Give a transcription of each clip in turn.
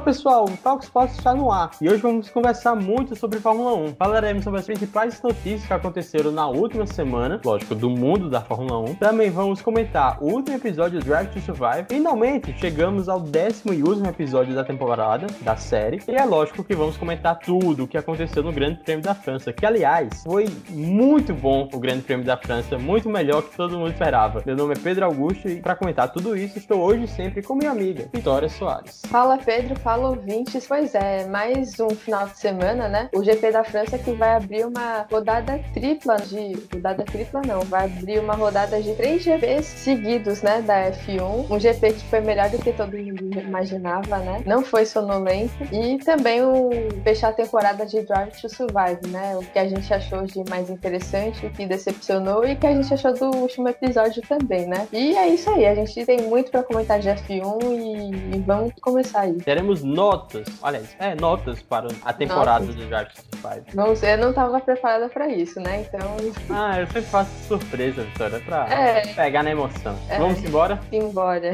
Pessoal, o Talk Sports está no ar e hoje vamos conversar muito sobre Fórmula 1. Falaremos sobre as principais notícias que aconteceram na última semana, lógico, do mundo da Fórmula 1. Também vamos comentar o último episódio do Drive to Survive. Finalmente chegamos ao décimo e último episódio da temporada da série e é lógico que vamos comentar tudo o que aconteceu no Grande Prêmio da França, que aliás foi muito bom o Grande Prêmio da França, muito melhor que todo mundo esperava. Meu nome é Pedro Augusto e para comentar tudo isso estou hoje sempre com minha amiga Vitória Soares. Fala Pedro, fala ouvintes. Pois é, mais um final de semana, né? O GP da França que vai abrir uma rodada tripla de. Rodada tripla não, vai abrir uma rodada de três GPs seguidos, né? Da F1. Um GP que foi melhor do que todo mundo imaginava, né? Não foi sonolento. E também o fechar a temporada de Drive to Survive, né? O que a gente achou de mais interessante, o que decepcionou e o que a gente achou do último episódio também, né? E é isso aí, a gente tem muito para comentar de F1 e, e vamos começar aí. Teremos notas, olha, é, notas para a temporada do Drive to Survive. Não, eu não estava preparada para isso, né? Então. Ah, eu sempre faço surpresa, Vitória, para é. pegar na emoção. É. Vamos embora? Embora.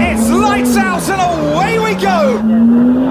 It's lights out and away we go!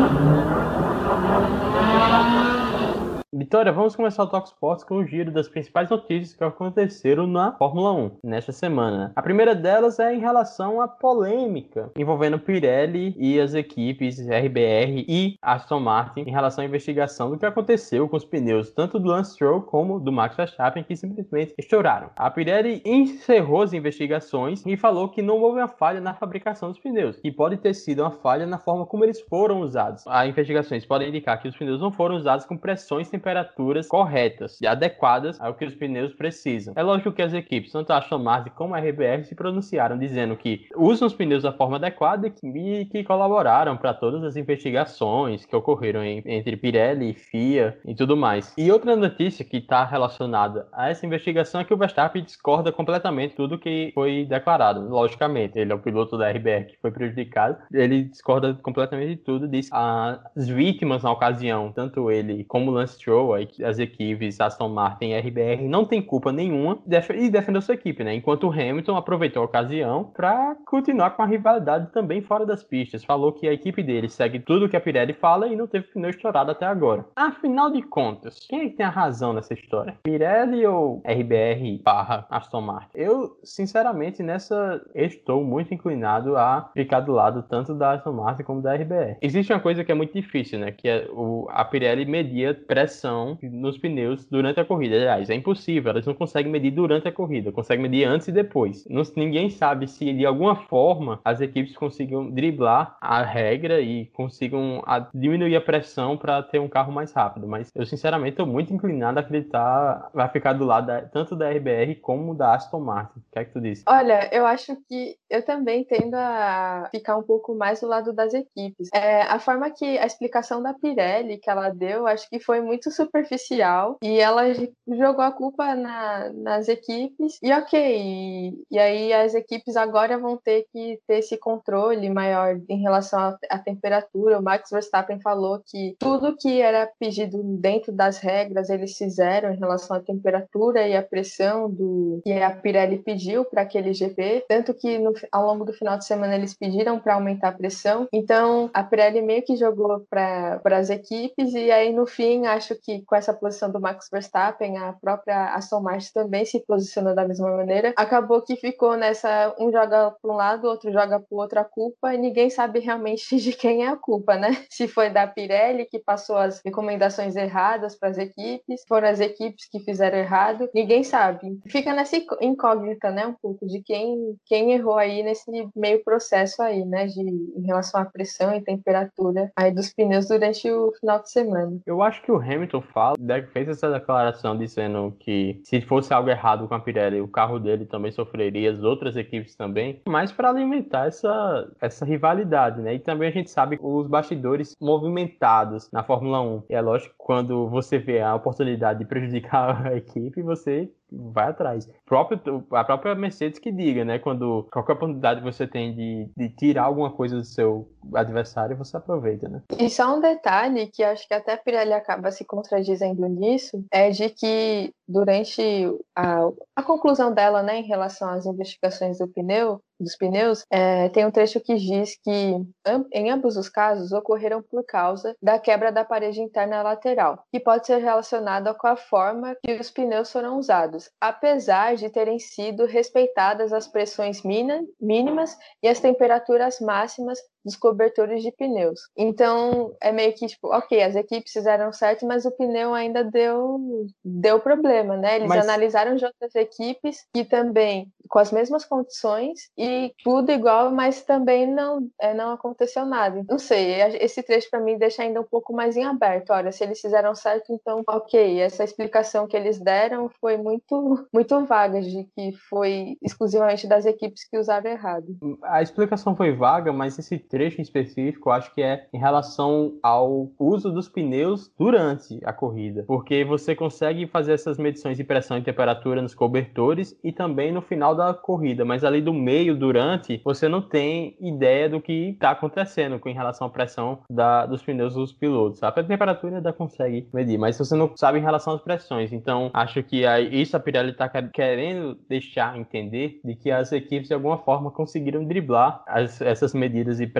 Vitória, vamos começar o Talk Sports com o giro das principais notícias que aconteceram na Fórmula 1 nesta semana. A primeira delas é em relação à polêmica envolvendo Pirelli e as equipes RBR e Aston Martin em relação à investigação do que aconteceu com os pneus tanto do Lance Stroll como do Max Verstappen que simplesmente estouraram. A Pirelli encerrou as investigações e falou que não houve uma falha na fabricação dos pneus, que pode ter sido uma falha na forma como eles foram usados. As investigações podem indicar que os pneus não foram usados com pressões temperaturas corretas e adequadas ao que os pneus precisam. É lógico que as equipes, tanto a Aston Martin como a RBR, se pronunciaram dizendo que usam os pneus da forma adequada e que colaboraram para todas as investigações que ocorreram entre Pirelli e FIA e tudo mais. E outra notícia que está relacionada a essa investigação é que o Verstappen discorda completamente tudo que foi declarado. Logicamente, ele é o piloto da RBR que foi prejudicado, ele discorda completamente de tudo, diz as vítimas na ocasião, tanto ele como o Lance Stroll, as equipes Aston Martin e RBR não tem culpa nenhuma e defendeu sua equipe, né? Enquanto o Hamilton aproveitou a ocasião para continuar com a rivalidade também fora das pistas. Falou que a equipe dele segue tudo que a Pirelli fala e não teve pneu estourado até agora. Afinal de contas, quem é que tem a razão nessa história? Pirelli ou RBR barra Aston Martin? Eu, sinceramente, nessa estou muito inclinado a ficar do lado tanto da Aston Martin como da RBR. Existe uma coisa que é muito difícil, né? Que é o, a Pirelli media pressão pressão nos pneus durante a corrida. Aliás, é impossível, elas não conseguem medir durante a corrida, conseguem medir antes e depois. Não, ninguém sabe se de alguma forma as equipes consigam driblar a regra e consigam a, diminuir a pressão para ter um carro mais rápido. Mas eu, sinceramente, estou muito inclinado a acreditar vai ficar do lado da, tanto da RBR como da Aston Martin. O que é que tu disse? Olha, eu acho que eu também tendo a ficar um pouco mais do lado das equipes. É, a forma que a explicação da Pirelli que ela deu, acho que foi muito superficial e ela jogou a culpa na, nas equipes e ok, e, e, aí as equipes agora vão ter que ter esse controle maior em relação à, temperatura. O Max Verstappen falou que tudo que era pedido dentro das regras eles fizeram em relação à temperatura e à pressão do que a Pirelli pediu para aquele GP, tanto que no, ao longo do final de semana eles pediram para aumentar a pressão. Então a Pirelli meio que jogou para as equipes e aí no fim acho que com essa posição do Max Verstappen, a própria Aston Martin também se posicionou da mesma maneira. Acabou que ficou nessa, um joga para um lado, outro joga para o outro a culpa, e ninguém sabe realmente de quem é a culpa, né? Se foi da Pirelli que passou as recomendações erradas para as equipes, foram as equipes que fizeram errado, ninguém sabe. Fica nessa incógnita, né, um pouco de quem quem errou aí nesse meio processo aí, né, de em relação à pressão e temperatura aí dos pneus durante o final de semana. Eu acho que o Hamilton Hamilton fala, fez essa declaração dizendo que se fosse algo errado com a Pirelli, o carro dele também sofreria, as outras equipes também, mas para alimentar essa, essa rivalidade, né? E também a gente sabe os bastidores movimentados na Fórmula 1. E é lógico quando você vê a oportunidade de prejudicar a equipe, você vai atrás. Próprio, a própria Mercedes que diga, né? Quando qualquer oportunidade você tem de, de tirar alguma coisa do seu adversário, você aproveita, né? E só um detalhe que acho que até Pirelli acaba se contradizendo nisso, é de que durante a, a conclusão dela, né, em relação às investigações do pneu, dos pneus, é, tem um trecho que diz que em ambos os casos ocorreram por causa da quebra da parede interna lateral, que pode ser relacionada com a forma que os pneus foram usados, apesar de terem sido respeitadas as pressões mínimas e as temperaturas máximas dos cobertores de pneus. Então, é meio que tipo, ok, as equipes fizeram certo, mas o pneu ainda deu, deu problema, né? Eles mas... analisaram de outras equipes que também com as mesmas condições e tudo igual, mas também não, é, não aconteceu nada. Não sei, esse trecho para mim deixa ainda um pouco mais em aberto. Olha, se eles fizeram certo, então ok. Essa explicação que eles deram foi muito, muito vaga, de que foi exclusivamente das equipes que usaram errado. A explicação foi vaga, mas esse trecho em específico, acho que é em relação ao uso dos pneus durante a corrida, porque você consegue fazer essas medições de pressão e temperatura nos cobertores e também no final da corrida, mas ali do meio, durante, você não tem ideia do que está acontecendo com relação à pressão da, dos pneus dos pilotos. A temperatura ainda consegue medir, mas você não sabe em relação às pressões. Então, acho que isso a Pirelli está querendo deixar entender de que as equipes de alguma forma conseguiram driblar as, essas medidas de pressão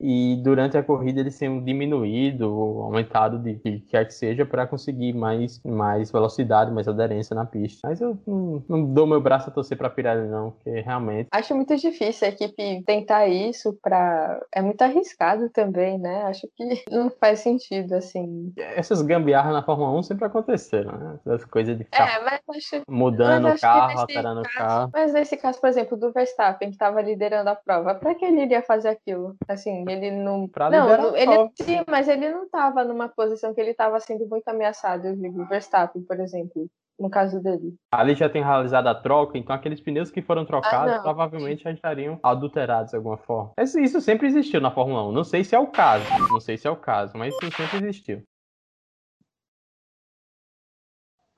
e durante a corrida eles tenham diminuído ou aumentado de que quer que seja para conseguir mais, mais velocidade, mais aderência na pista. Mas eu não, não dou meu braço a torcer para a Pirelli não, porque realmente acho muito difícil a equipe tentar isso para é muito arriscado também, né? Acho que não faz sentido assim. Essas gambiarras na Fórmula 1 sempre aconteceram, né? Essas coisas de ficar é, mas acho, mudando mas o carro, alterando o carro. Mas nesse caso, por exemplo, do Verstappen que estava liderando a prova, para que ele iria fazer aquilo? Assim, ele não. Pra não, ele sim, mas ele não estava numa posição que ele estava sendo muito ameaçado, eu digo, Verstappen, por exemplo. No caso dele. Ali já tem realizado a troca, então aqueles pneus que foram trocados ah, provavelmente já estariam adulterados de alguma forma. Isso sempre existiu na Fórmula 1. Não sei se é o caso. Não sei se é o caso, mas isso sempre existiu.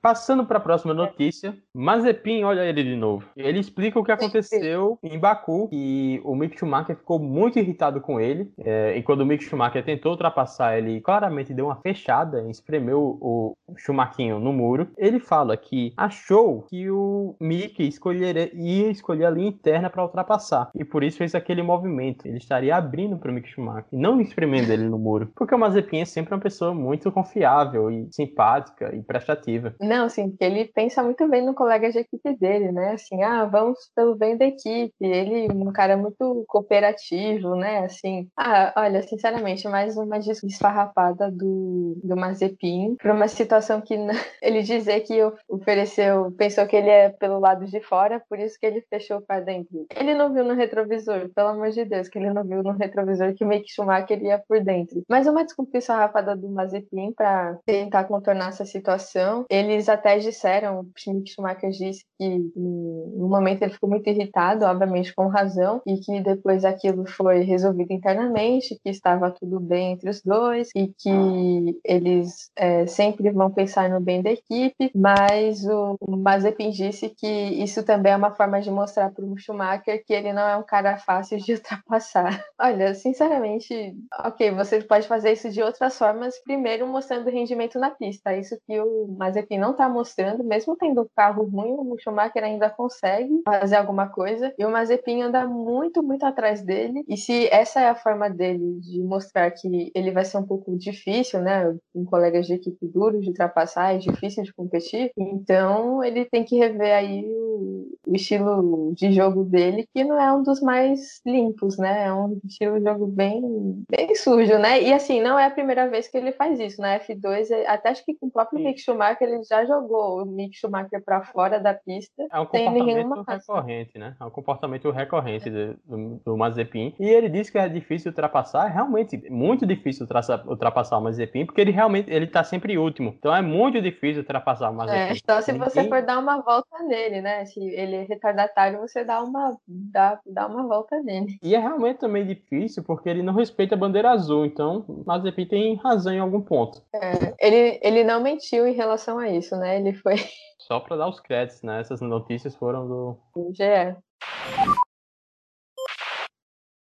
Passando para a próxima notícia, Mazepin, olha ele de novo. Ele explica o que aconteceu em Baku e o Mick Schumacher ficou muito irritado com ele. É, e quando o Mick Schumacher tentou ultrapassar, ele claramente deu uma fechada, espremeu o Schumacher no muro. Ele fala que achou que o Mick escolheria, ia escolher a linha interna para ultrapassar e por isso fez aquele movimento. Ele estaria abrindo para o Mick Schumacher e não espremendo ele no muro, porque o Mazepin é sempre uma pessoa muito confiável e simpática e prestativa. Não, assim, porque ele pensa muito bem no colega de equipe dele, né? Assim, ah, vamos pelo bem da equipe. Ele, um cara muito cooperativo, né? Assim, ah, olha, sinceramente, mais uma desfarrapada do, do Mazepin para uma situação que ele dizer que ofereceu, pensou que ele é pelo lado de fora, por isso que ele fechou para dentro. Ele não viu no retrovisor, pelo amor de Deus, que ele não viu no retrovisor que o Mick Schumacher ia por dentro. Mas uma desculpa farrapada do Mazepin para tentar contornar essa situação. Ele eles até disseram, o Mick Schumacher disse que no momento ele ficou muito irritado, obviamente com razão, e que depois aquilo foi resolvido internamente, que estava tudo bem entre os dois e que eles é, sempre vão pensar no bem da equipe, mas o, o Mazepin disse que isso também é uma forma de mostrar para o Schumacher que ele não é um cara fácil de ultrapassar. Olha, sinceramente, ok, você pode fazer isso de outras formas, primeiro mostrando rendimento na pista, isso que o Mazepin não não está mostrando, mesmo tendo um carro ruim, o Schumacher ainda consegue fazer alguma coisa. E o Mazepin anda muito, muito atrás dele. E se essa é a forma dele de mostrar que ele vai ser um pouco difícil, né? Com colegas de equipe duro de ultrapassar, é difícil de competir. Então ele tem que rever aí o, estilo de jogo dele, que não é um dos mais limpos, né? É um estilo de jogo bem, bem sujo, né? E assim, não é a primeira vez que ele faz isso. Na F2, até acho que com o próprio Mick Schumacher ele já jogou o Mick Schumacher para fora da pista. É um comportamento recorrente, né? É um comportamento recorrente do, do, do, Mazepin. E ele disse que é difícil ultrapassar. É realmente muito difícil ultrapassar o Mazepin, porque ele realmente ele tá sempre último. Então é muito difícil ultrapassar o Mazepin. É, então se você for dar uma volta nele, né? Se ele é retardatário, você dá uma, dá, dá uma volta nele. E é realmente também difícil, porque ele não respeita a bandeira azul. Então o Mazepin tem razão em algum ponto. É, ele, ele não mentiu em relação a isso isso, né? Ele foi. Só para dar os créditos, né? Essas notícias foram do. GE.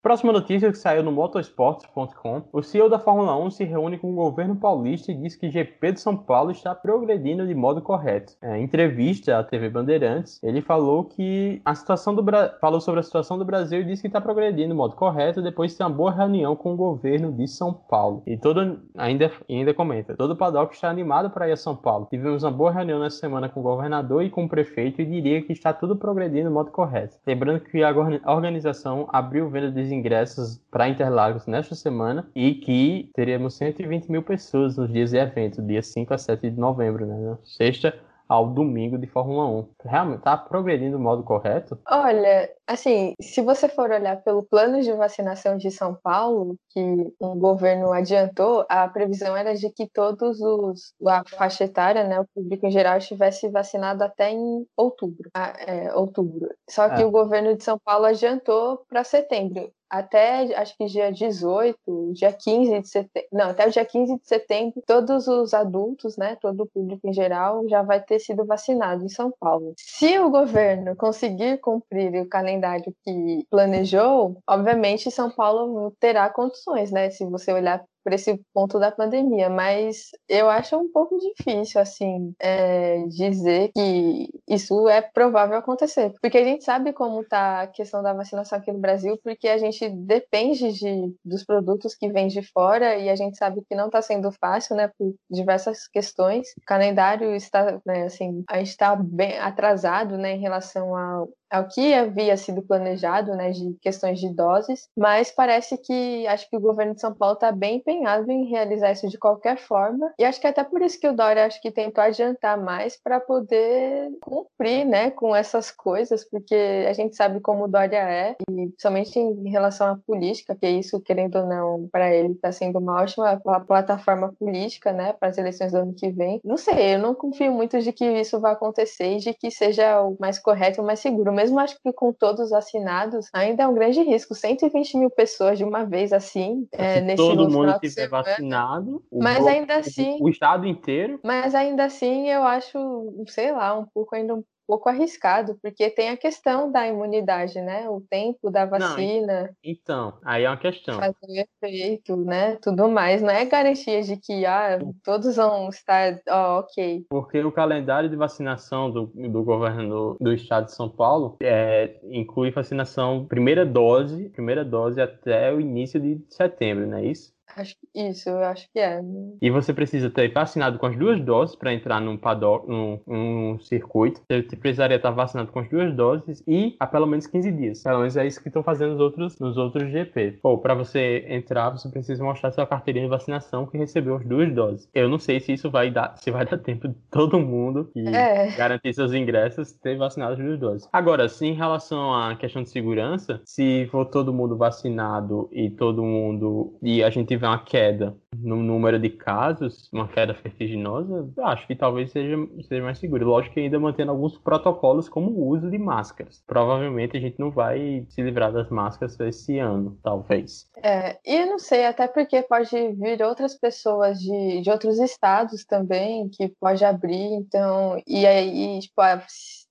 Próxima notícia que saiu no motorsports.com. O CEO da Fórmula 1 se reúne com o governo paulista e diz que GP de São Paulo está progredindo de modo correto. Em entrevista à TV Bandeirantes, ele falou que a situação do Bra... falou sobre a situação do Brasil e disse que está progredindo de modo correto depois de ter uma boa reunião com o governo de São Paulo. E todo ainda ainda comenta, todo o paddock está animado para ir a São Paulo. Tivemos uma boa reunião nessa semana com o governador e com o prefeito e diria que está tudo progredindo de modo correto. Lembrando que a organização abriu venda de ingressos para Interlagos nesta semana e que teríamos 120 mil pessoas nos dias de evento, dia 5 a 7 de novembro, né? Sexta ao domingo de Fórmula 1. Realmente está progredindo do modo correto? Olha, assim, se você for olhar pelo plano de vacinação de São Paulo, que o governo adiantou, a previsão era de que todos os a faixa etária, né, o público em geral estivesse vacinado até em outubro. É, outubro. Só que é. o governo de São Paulo adiantou para setembro até acho que dia 18, dia 15 de setembro, não, até o dia 15 de setembro, todos os adultos, né, todo o público em geral já vai ter sido vacinado em São Paulo. Se o governo conseguir cumprir o calendário que planejou, obviamente São Paulo terá condições, né? Se você olhar por esse ponto da pandemia, mas eu acho um pouco difícil, assim, é, dizer que isso é provável acontecer, porque a gente sabe como está a questão da vacinação aqui no Brasil, porque a gente depende de, dos produtos que vêm de fora e a gente sabe que não está sendo fácil, né, por diversas questões. O calendário está, né, assim, a gente está bem atrasado, né, em relação ao, ao que havia sido planejado, né, de questões de doses, mas parece que acho que o governo de São Paulo está bem empenhado em realizar isso de qualquer forma, e acho que é até por isso que o Dória acho que tentou adiantar mais para poder cumprir, né, com essas coisas, porque a gente sabe como o Dória é, e principalmente em relação à política, que isso, querendo ou não, para ele está sendo uma ótima plataforma política, né, para as eleições do ano que vem. Não sei, eu não confio muito de que isso vai acontecer e de que seja o mais correto, o mais seguro mesmo acho que com todos assinados, ainda é um grande risco. 120 mil pessoas de uma vez assim, é, nesse todo mundo estiver vacinado, mas ainda assim, o estado inteiro. Mas ainda assim, eu acho, sei lá, um pouco ainda um pouco arriscado, porque tem a questão da imunidade, né? O tempo da vacina. Não, então, aí é uma questão. Fazer efeito, né? Tudo mais. Não é garantia de que ah, todos vão estar oh, ok. Porque o calendário de vacinação do, do governo do estado de São Paulo é, inclui vacinação primeira dose, primeira dose até o início de setembro, não é isso? Acho que isso, eu acho que é. E você precisa ter vacinado com as duas doses para entrar num paddock, num, num circuito. Você precisaria estar vacinado com as duas doses e há pelo menos 15 dias. Pelo menos é isso que estão fazendo nos outros, nos outros GP. Ou para você entrar, você precisa mostrar sua carteirinha de vacinação que recebeu as duas doses. Eu não sei se isso vai dar, se vai dar tempo de todo mundo que é. garantir seus ingressos ter vacinado as duas doses. Agora, se em relação à questão de segurança, se for todo mundo vacinado e todo mundo e a gente tiver uma queda no número de casos, uma queda vertiginosa, acho que talvez seja, seja mais seguro. Lógico que ainda mantendo alguns protocolos como o uso de máscaras. Provavelmente a gente não vai se livrar das máscaras esse ano, talvez. É, e eu não sei, até porque pode vir outras pessoas de, de outros estados também, que pode abrir, então, e aí, tipo, a,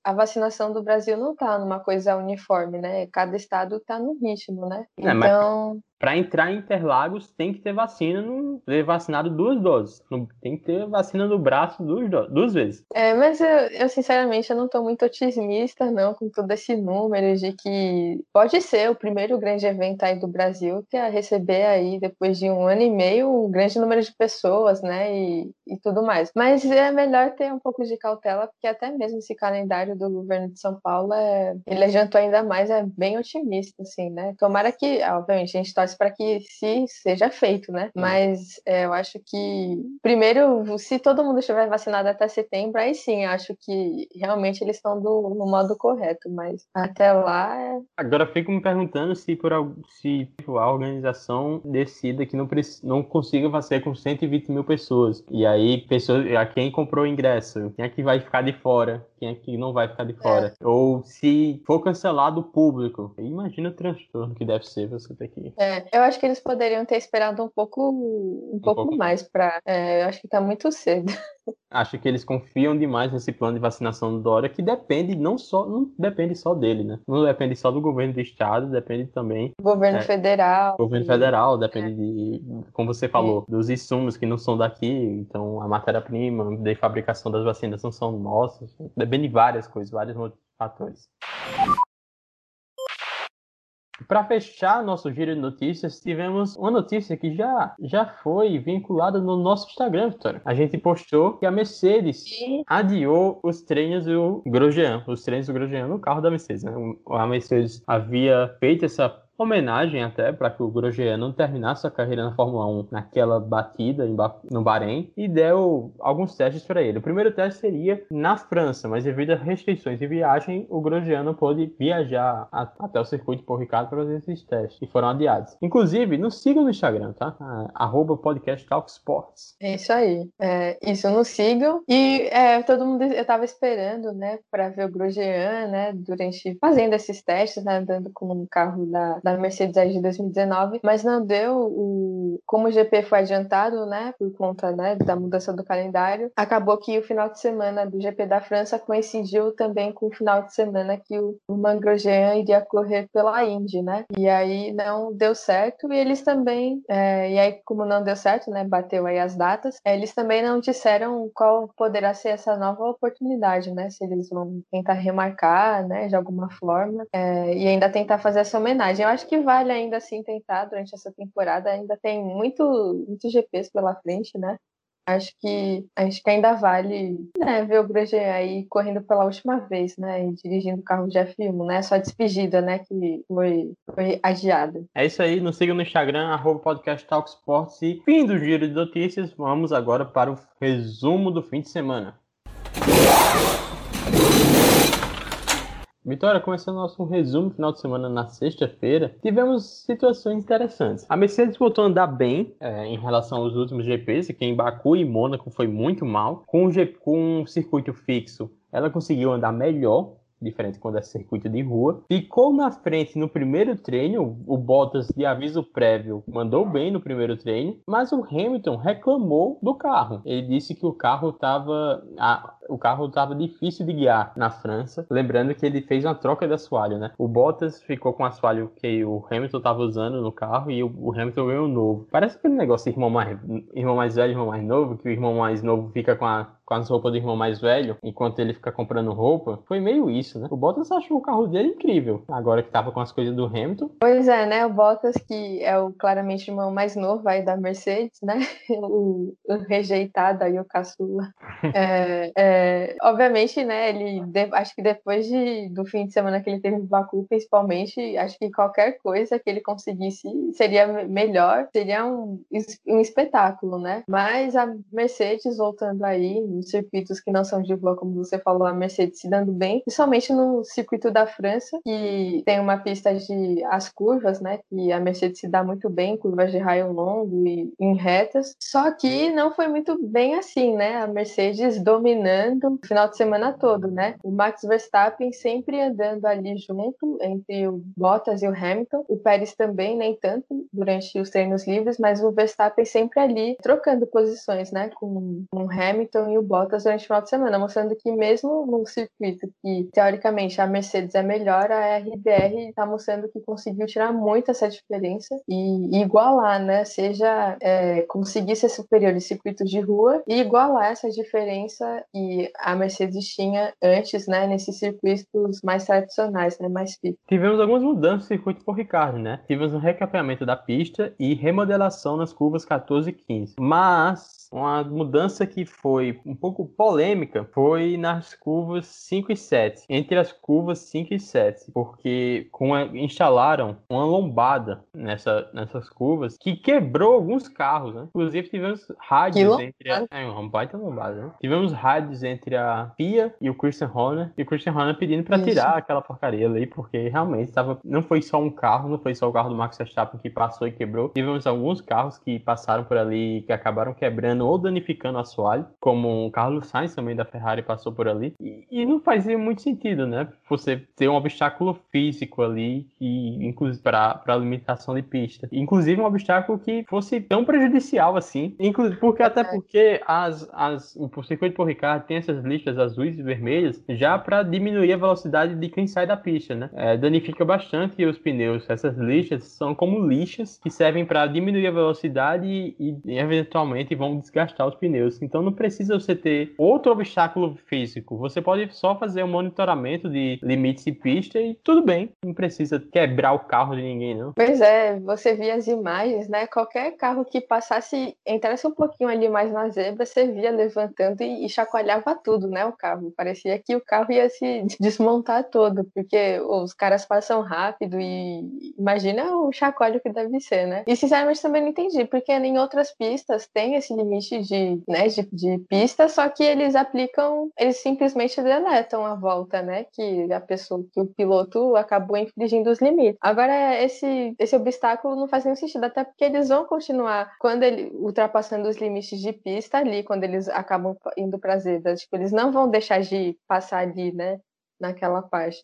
a vacinação do Brasil não tá numa coisa uniforme, né? Cada estado tá no ritmo, né? É, então para entrar em Interlagos tem que ter vacina, no, ter vacinado duas doses. Tem que ter vacina no braço duas, duas vezes. É, mas eu, eu, sinceramente eu não estou muito otimista não com todo esse número de que pode ser o primeiro grande evento aí do Brasil que é receber aí depois de um ano e meio um grande número de pessoas, né, e, e tudo mais. Mas é melhor ter um pouco de cautela porque até mesmo esse calendário do governo de São Paulo é, ele adiantou ainda mais, é bem otimista, assim, né? Tomara que, obviamente, a gente para que se seja feito, né? Mas é, eu acho que, primeiro, se todo mundo estiver vacinado até setembro, aí sim, eu acho que realmente eles estão do, no modo correto, mas até lá. É... Agora fico me perguntando se, por, se tipo, a organização decida que não, não consiga fazer com 120 mil pessoas. E aí, pessoas, a quem comprou o ingresso, quem é que vai ficar de fora, quem é que não vai vai ficar de fora. É. Ou se for cancelado o público. Imagina o transtorno que deve ser você ter que. É, eu acho que eles poderiam ter esperado um pouco, um, um pouco, pouco, mais para. É, eu acho que tá muito cedo. Acho que eles confiam demais nesse plano de vacinação do Dória, que depende não só, não depende só dele, né? Não depende só do governo do estado, depende também. Governo é, federal. Governo federal, depende de, como você falou, é. dos insumos que não são daqui, então a matéria-prima de fabricação das vacinas não são nossas. Depende de várias coisas, vários fatores. Para fechar nosso giro de notícias, tivemos uma notícia que já, já foi vinculada no nosso Instagram, Vitória. A gente postou que a Mercedes adiou os treinos do Grosjean, os treinos do Grosjean no carro da Mercedes. Né? A Mercedes havia feito essa homenagem até para que o Grosjean não terminasse a carreira na Fórmula 1 naquela batida no Bahrein e deu alguns testes para ele. O primeiro teste seria na França, mas devido a restrições de viagem, o Grosjean não pôde viajar até o circuito por Ricardo para fazer esses testes e foram adiados. Inclusive, nos sigam no Instagram, tá? Arroba podcast Talk Sports. É isso aí. É, isso, nos sigam. E é, todo mundo, eu tava esperando, né, para ver o Grosjean, né, durante fazendo esses testes, né, andando com um carro da, da da Mercedes aí de 2019, mas não deu o como o GP foi adiantado, né, por conta, né, da mudança do calendário, acabou que o final de semana do GP da França coincidiu também com o final de semana que o, o iria correr pela Indy, né? E aí não deu certo e eles também, é, e aí como não deu certo, né, bateu aí as datas, é, eles também não disseram qual poderá ser essa nova oportunidade, né? Se eles vão tentar remarcar, né, de alguma forma, é, e ainda tentar fazer essa homenagem. Eu acho que vale ainda assim tentar durante essa temporada. Ainda tem muito, muitos GPs pela frente, né? Acho que acho que ainda vale né, ver o Grosjean aí correndo pela última vez, né? E dirigindo o carro de F1, né? Só despedida, né? Que foi, foi adiada. É isso aí, nos siga no Instagram, arroba podcast Talk Sports. E fim do giro de notícias, vamos agora para o resumo do fim de semana. Vitória, começando nosso resumo final de semana na sexta-feira, tivemos situações interessantes. A Mercedes voltou a andar bem é, em relação aos últimos GPs, que em Baku e Mônaco foi muito mal. Com o, G, com o circuito fixo, ela conseguiu andar melhor, diferente quando é circuito de rua. Ficou na frente no primeiro treino, o Bottas de aviso prévio mandou bem no primeiro treino, mas o Hamilton reclamou do carro. Ele disse que o carro estava o carro estava difícil de guiar na França. Lembrando que ele fez uma troca de assoalho, né? O Bottas ficou com o assoalho que o Hamilton estava usando no carro e o, Hamilton ganhou um novo. Parece aquele negócio irmão mais, irmão mais velho, irmão mais novo, que o irmão mais novo fica com a com as roupas do irmão mais velho, enquanto ele fica comprando roupa, foi meio isso, né? O Bottas achou o carro dele incrível, agora que tava com as coisas do Hamilton. Pois é, né? O Bottas, que é o claramente o irmão mais novo aí da Mercedes, né? O, o rejeitado aí, o caçula. é, é, obviamente, né? Ele, acho que depois de, do fim de semana que ele teve no Baku, principalmente, acho que qualquer coisa que ele conseguisse seria melhor, seria um, um espetáculo, né? Mas a Mercedes voltando aí, circuitos que não são de rua, como você falou, a Mercedes se dando bem, principalmente no circuito da França, que tem uma pista de as curvas, né? Que a Mercedes se dá muito bem, curvas de raio longo e em retas. Só que não foi muito bem assim, né? A Mercedes dominando o final de semana todo, né? O Max Verstappen sempre andando ali junto entre o Bottas e o Hamilton, o Pérez também nem tanto durante os treinos livres, mas o Verstappen sempre ali trocando posições, né? Com o Hamilton e o Bottas durante o final de semana, mostrando que mesmo num circuito que teoricamente a Mercedes é melhor, a RBR está mostrando que conseguiu tirar muito essa diferença e, igualar, né? Seja é, conseguir ser superior em circuitos de rua e igualar essa diferença que a Mercedes tinha antes, né? Nesses circuitos mais tradicionais, né? Mais fixos. Tivemos algumas mudanças no circuito por Ricardo, né? Tivemos um recapeamento da pista e remodelação nas curvas 14 e 15. Mas uma mudança que foi um pouco polêmica foi nas curvas 5 e 7. Entre as curvas 5 e 7. Porque com a, instalaram uma lombada nessa, nessas curvas que quebrou alguns carros, né? Inclusive tivemos rádios entre. A, é, uma baita lombada, né? Tivemos rádios entre a FIA e o Christian Horner, e o Christian Horner pedindo para tirar aquela porcaria ali, porque realmente tava, não foi só um carro, não foi só o carro do Max Verstappen que passou e quebrou. Tivemos alguns carros que passaram por ali que acabaram quebrando ou danificando o assoalho, como o Carlos Sainz também da Ferrari passou por ali. E, e não fazia muito sentido, né? Você ter um obstáculo físico ali, inclusive para a limitação de pista. Inclusive um obstáculo que fosse tão prejudicial assim. Inclusive, porque, até porque as, as, o circuito por Ricardo tem essas listas azuis e vermelhas já para diminuir a velocidade de quem sai da pista, né? É, danifica bastante os pneus. Essas lixas são como lixas que servem para diminuir a velocidade e, e, eventualmente vão desgastar os pneus. Então não precisa você ter outro obstáculo físico. Você pode só fazer um monitoramento de limites de pista e tudo bem. Não precisa quebrar o carro de ninguém, não. Pois é, você via as imagens, né? Qualquer carro que passasse, entrasse um pouquinho ali mais na zebra, você via levantando e, e chacoalhava tudo, né? O carro. Parecia que o carro ia se desmontar todo, porque os caras passam rápido e imagina o chacoalho que deve ser, né? E sinceramente também não entendi, porque em outras pistas tem esse limite de, né, de, de pista, só que eles aplicam, eles simplesmente deletam a volta, né? Que a pessoa, que o piloto acabou infringindo os limites. Agora, esse, esse obstáculo não faz nenhum sentido, até porque eles vão continuar, quando ele ultrapassando os limites de pista ali, quando eles acabam indo para as tipo, eles não vão deixar de passar ali, né? Naquela parte.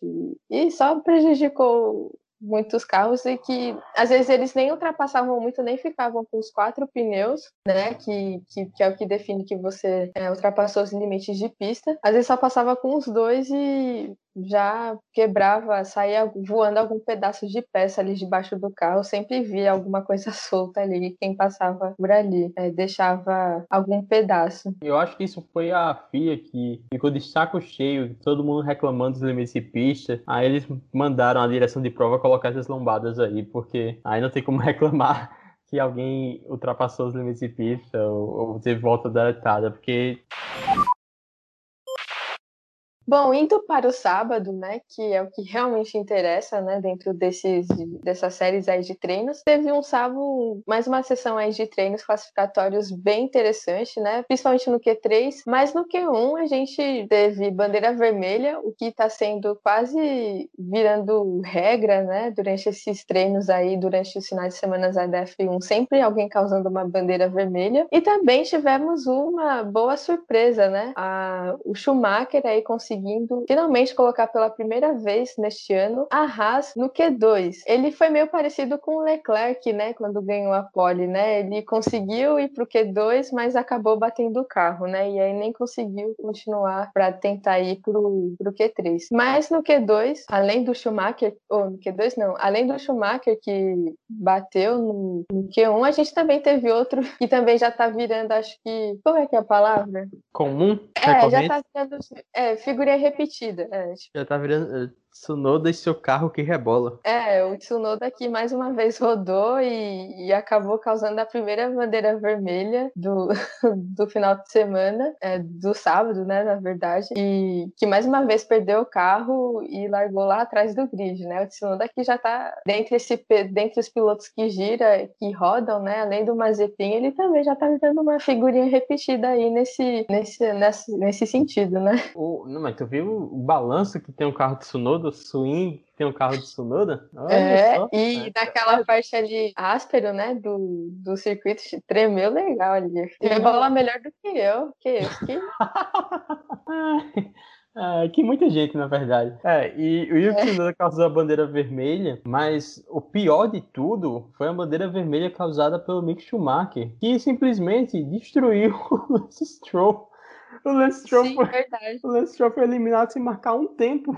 E só prejudicou muitos carros e que às vezes eles nem ultrapassavam muito, nem ficavam com os quatro pneus, né? Que, que, que é o que define que você é, ultrapassou os limites de pista. Às vezes só passava com os dois e já quebrava, saía voando algum pedaço de peça ali debaixo do carro. Sempre via alguma coisa solta ali, quem passava por ali, é, deixava algum pedaço. Eu acho que isso foi a FIA que ficou de saco cheio, todo mundo reclamando dos limites de pista. Aí eles mandaram a direção de prova colocar essas lombadas aí, porque aí não tem como reclamar que alguém ultrapassou os limites de pista ou, ou teve volta deletada, porque Bom, indo para o sábado, né, que é o que realmente interessa, né, dentro desses, dessas séries aí de treinos, teve um sábado, mais uma sessão aí de treinos classificatórios bem interessante, né, principalmente no Q3, mas no Q1 a gente teve bandeira vermelha, o que está sendo quase virando regra, né, durante esses treinos aí, durante os finais de semana da F1, sempre alguém causando uma bandeira vermelha, e também tivemos uma boa surpresa, né, a, o Schumacher aí conseguiu conseguindo finalmente colocar pela primeira vez neste ano a Haas no Q2. Ele foi meio parecido com o Leclerc, né, quando ganhou a pole, né? Ele conseguiu ir pro Q2, mas acabou batendo o carro, né? E aí nem conseguiu continuar para tentar ir pro, pro Q3. Mas no Q2, além do Schumacher, ou no Q2 não, além do Schumacher que bateu no, no Q1, a gente também teve outro que também já tá virando, acho que, como é que é a palavra? Comum? É, já tá virando é, figura figurinha repetida. É, tipo... Já tá virando. Tsunoda e seu carro que rebola. É, o Tsunoda aqui mais uma vez rodou e, e acabou causando a primeira bandeira vermelha do, do final de semana, é, do sábado, né, na verdade, e que mais uma vez perdeu o carro e largou lá atrás do grid, né? O Tsunoda aqui já tá dentre, esse, dentre os pilotos que gira, que rodam, né, além do Mazepin, ele também já tá dando uma figurinha repetida aí nesse, nesse, nesse, nesse sentido, né? O, não, mas tu viu o balanço que tem o carro do Tsunoda? Do swing tem um carro de Tsunoda. Olha é, só, e né? naquela parte ali áspero, né, do, do circuito, tremeu legal ali. Rebola melhor do que eu, que eu. Que... É, que muita gente, na verdade. É, e o Yuki Tsunoda causou a bandeira vermelha, mas o pior de tudo foi a bandeira vermelha causada pelo Mick Schumacher, que simplesmente destruiu o Stroll. O Lance Stroll, Sim, foi, o Lance Stroll foi eliminado sem marcar um tempo.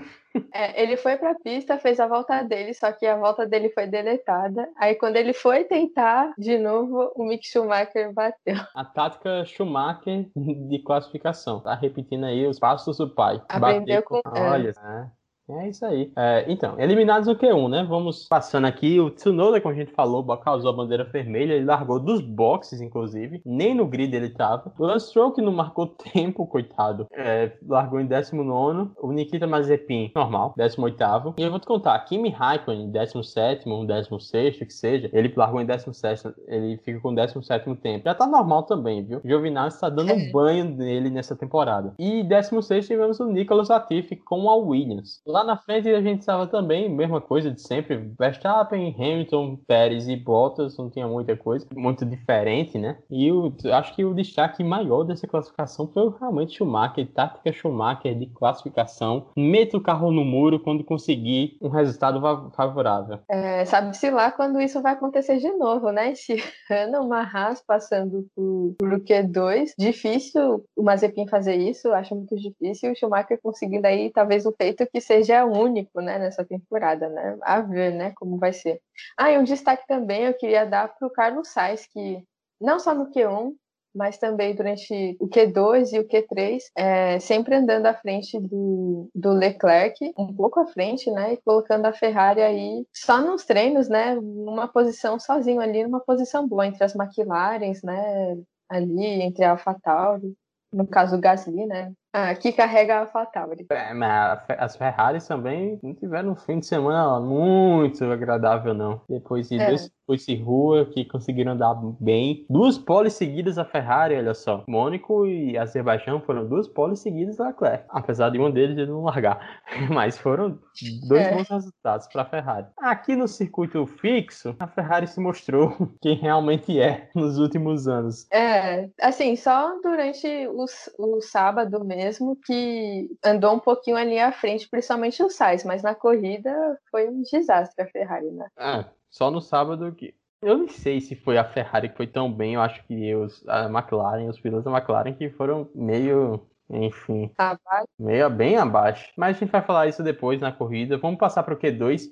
É, ele foi pra pista, fez a volta dele, só que a volta dele foi deletada. Aí quando ele foi tentar de novo, o Mick Schumacher bateu. A tática Schumacher de classificação. Tá repetindo aí os passos do pai. Aprendeu com... com... Olha, é. É isso aí. É, então, eliminados no Q1, né? Vamos passando aqui. O Tsunoda, como a gente falou, causou a bandeira vermelha. Ele largou dos boxes, inclusive. Nem no grid ele tava. O Lance Stroll, que não marcou tempo, coitado. É, largou em 19. O Nikita Mazepin, normal, 18. E eu vou te contar, Kimi Raikkonen, 17, 16, que seja, ele largou em 17. Ele fica com 17 tempo. Já tá normal também, viu? Giovinazzi está dando um banho nele nessa temporada. E 16 tivemos o Nicolas Latifi com a Williams. Lá na frente a gente estava também, mesma coisa de sempre, Verstappen, Hamilton, Pérez e Bottas, não tinha muita coisa, muito diferente, né? E eu acho que o destaque maior dessa classificação foi realmente Schumacher, tática Schumacher de classificação, meta o carro no muro quando conseguir um resultado favorável. É, Sabe-se lá quando isso vai acontecer de novo, né? Esse ano, uma Haas passando por, por Q2, difícil o Mazepin fazer isso, acho muito difícil, o Schumacher conseguindo aí talvez o feito que seja único, né, nessa temporada, né? A ver, né, como vai ser. Ah, e um destaque também eu queria dar para o Carlos Sainz, que não só no Q1, mas também durante o Q2 e o Q3, é, sempre andando à frente do, do Leclerc, um pouco à frente, né, e colocando a Ferrari aí só nos treinos, né, numa posição sozinho ali, numa posição boa entre as McLarens, né, ali entre a AlphaTauri, no caso o Gasly, né, ah, que carrega a AlphaTauri. É, mas as Ferraris também não tiveram um fim de semana muito agradável, não. Depois de é. dois foice rua que conseguiram andar bem. Duas poles seguidas a Ferrari, olha só. Mônico e Azerbaijão foram duas poles seguidas a Leclerc. Apesar de um deles não largar. Mas foram dois é. bons resultados para a Ferrari. Aqui no circuito fixo, a Ferrari se mostrou quem realmente é nos últimos anos. É, assim, só durante o, o sábado mesmo mesmo que andou um pouquinho ali à frente, principalmente o Sainz, mas na corrida foi um desastre a Ferrari, né? É, só no sábado que. Eu não sei se foi a Ferrari que foi tão bem, eu acho que os, a McLaren, os pilotos da McLaren que foram meio enfim. Abaixo. Meio bem abaixo. Mas a gente vai falar isso depois na corrida. Vamos passar para o Q2.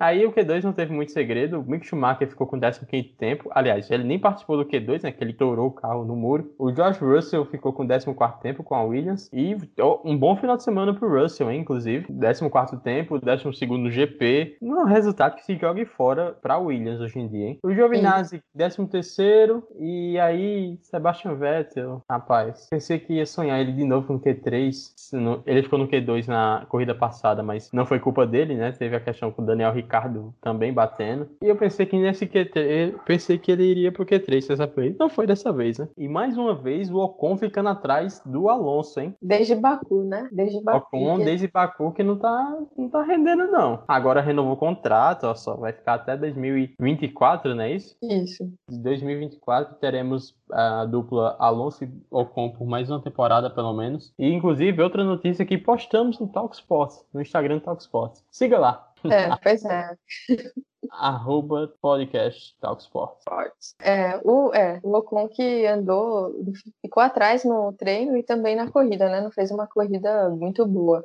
Aí o Q2 não teve muito segredo. O Mick Schumacher ficou com 15 tempo. Aliás, ele nem participou do Q2, né? Que ele torou o carro no muro. O George Russell ficou com 14 tempo com a Williams. E um bom final de semana pro Russell, hein? Inclusive. 14 tempo, 12 no GP. Um resultado que se jogue fora pra Williams hoje em dia, hein? O Giovinazzi, 13 E aí, Sebastian Vettel, rapaz. Pensei que ia sonhar ele de novo no Q3. Ele ficou no Q2 na corrida passada, mas não foi culpa dele, né? Teve a questão com o Daniel Ricciardo Ricardo também batendo. E eu pensei que nesse Q3, pensei que ele iria pro Q3 dessa vez. Não foi dessa vez, né? E mais uma vez o Ocon ficando atrás do Alonso, hein? Desde Baku, né? Desde Baku. Ocon desde Baku que não tá, não tá rendendo, não. Agora renovou o contrato, ó só, vai ficar até 2024, não é isso? Isso. Em 2024 teremos a dupla Alonso e Ocon por mais uma temporada, pelo menos. E inclusive outra notícia que postamos no Talk Sports, no Instagram do Talk Sports. Siga lá. É, pois é. Arroba podcast Talksport. É, o, é, o Ocon que andou, ficou atrás no treino e também na corrida, né? Não fez uma corrida muito boa.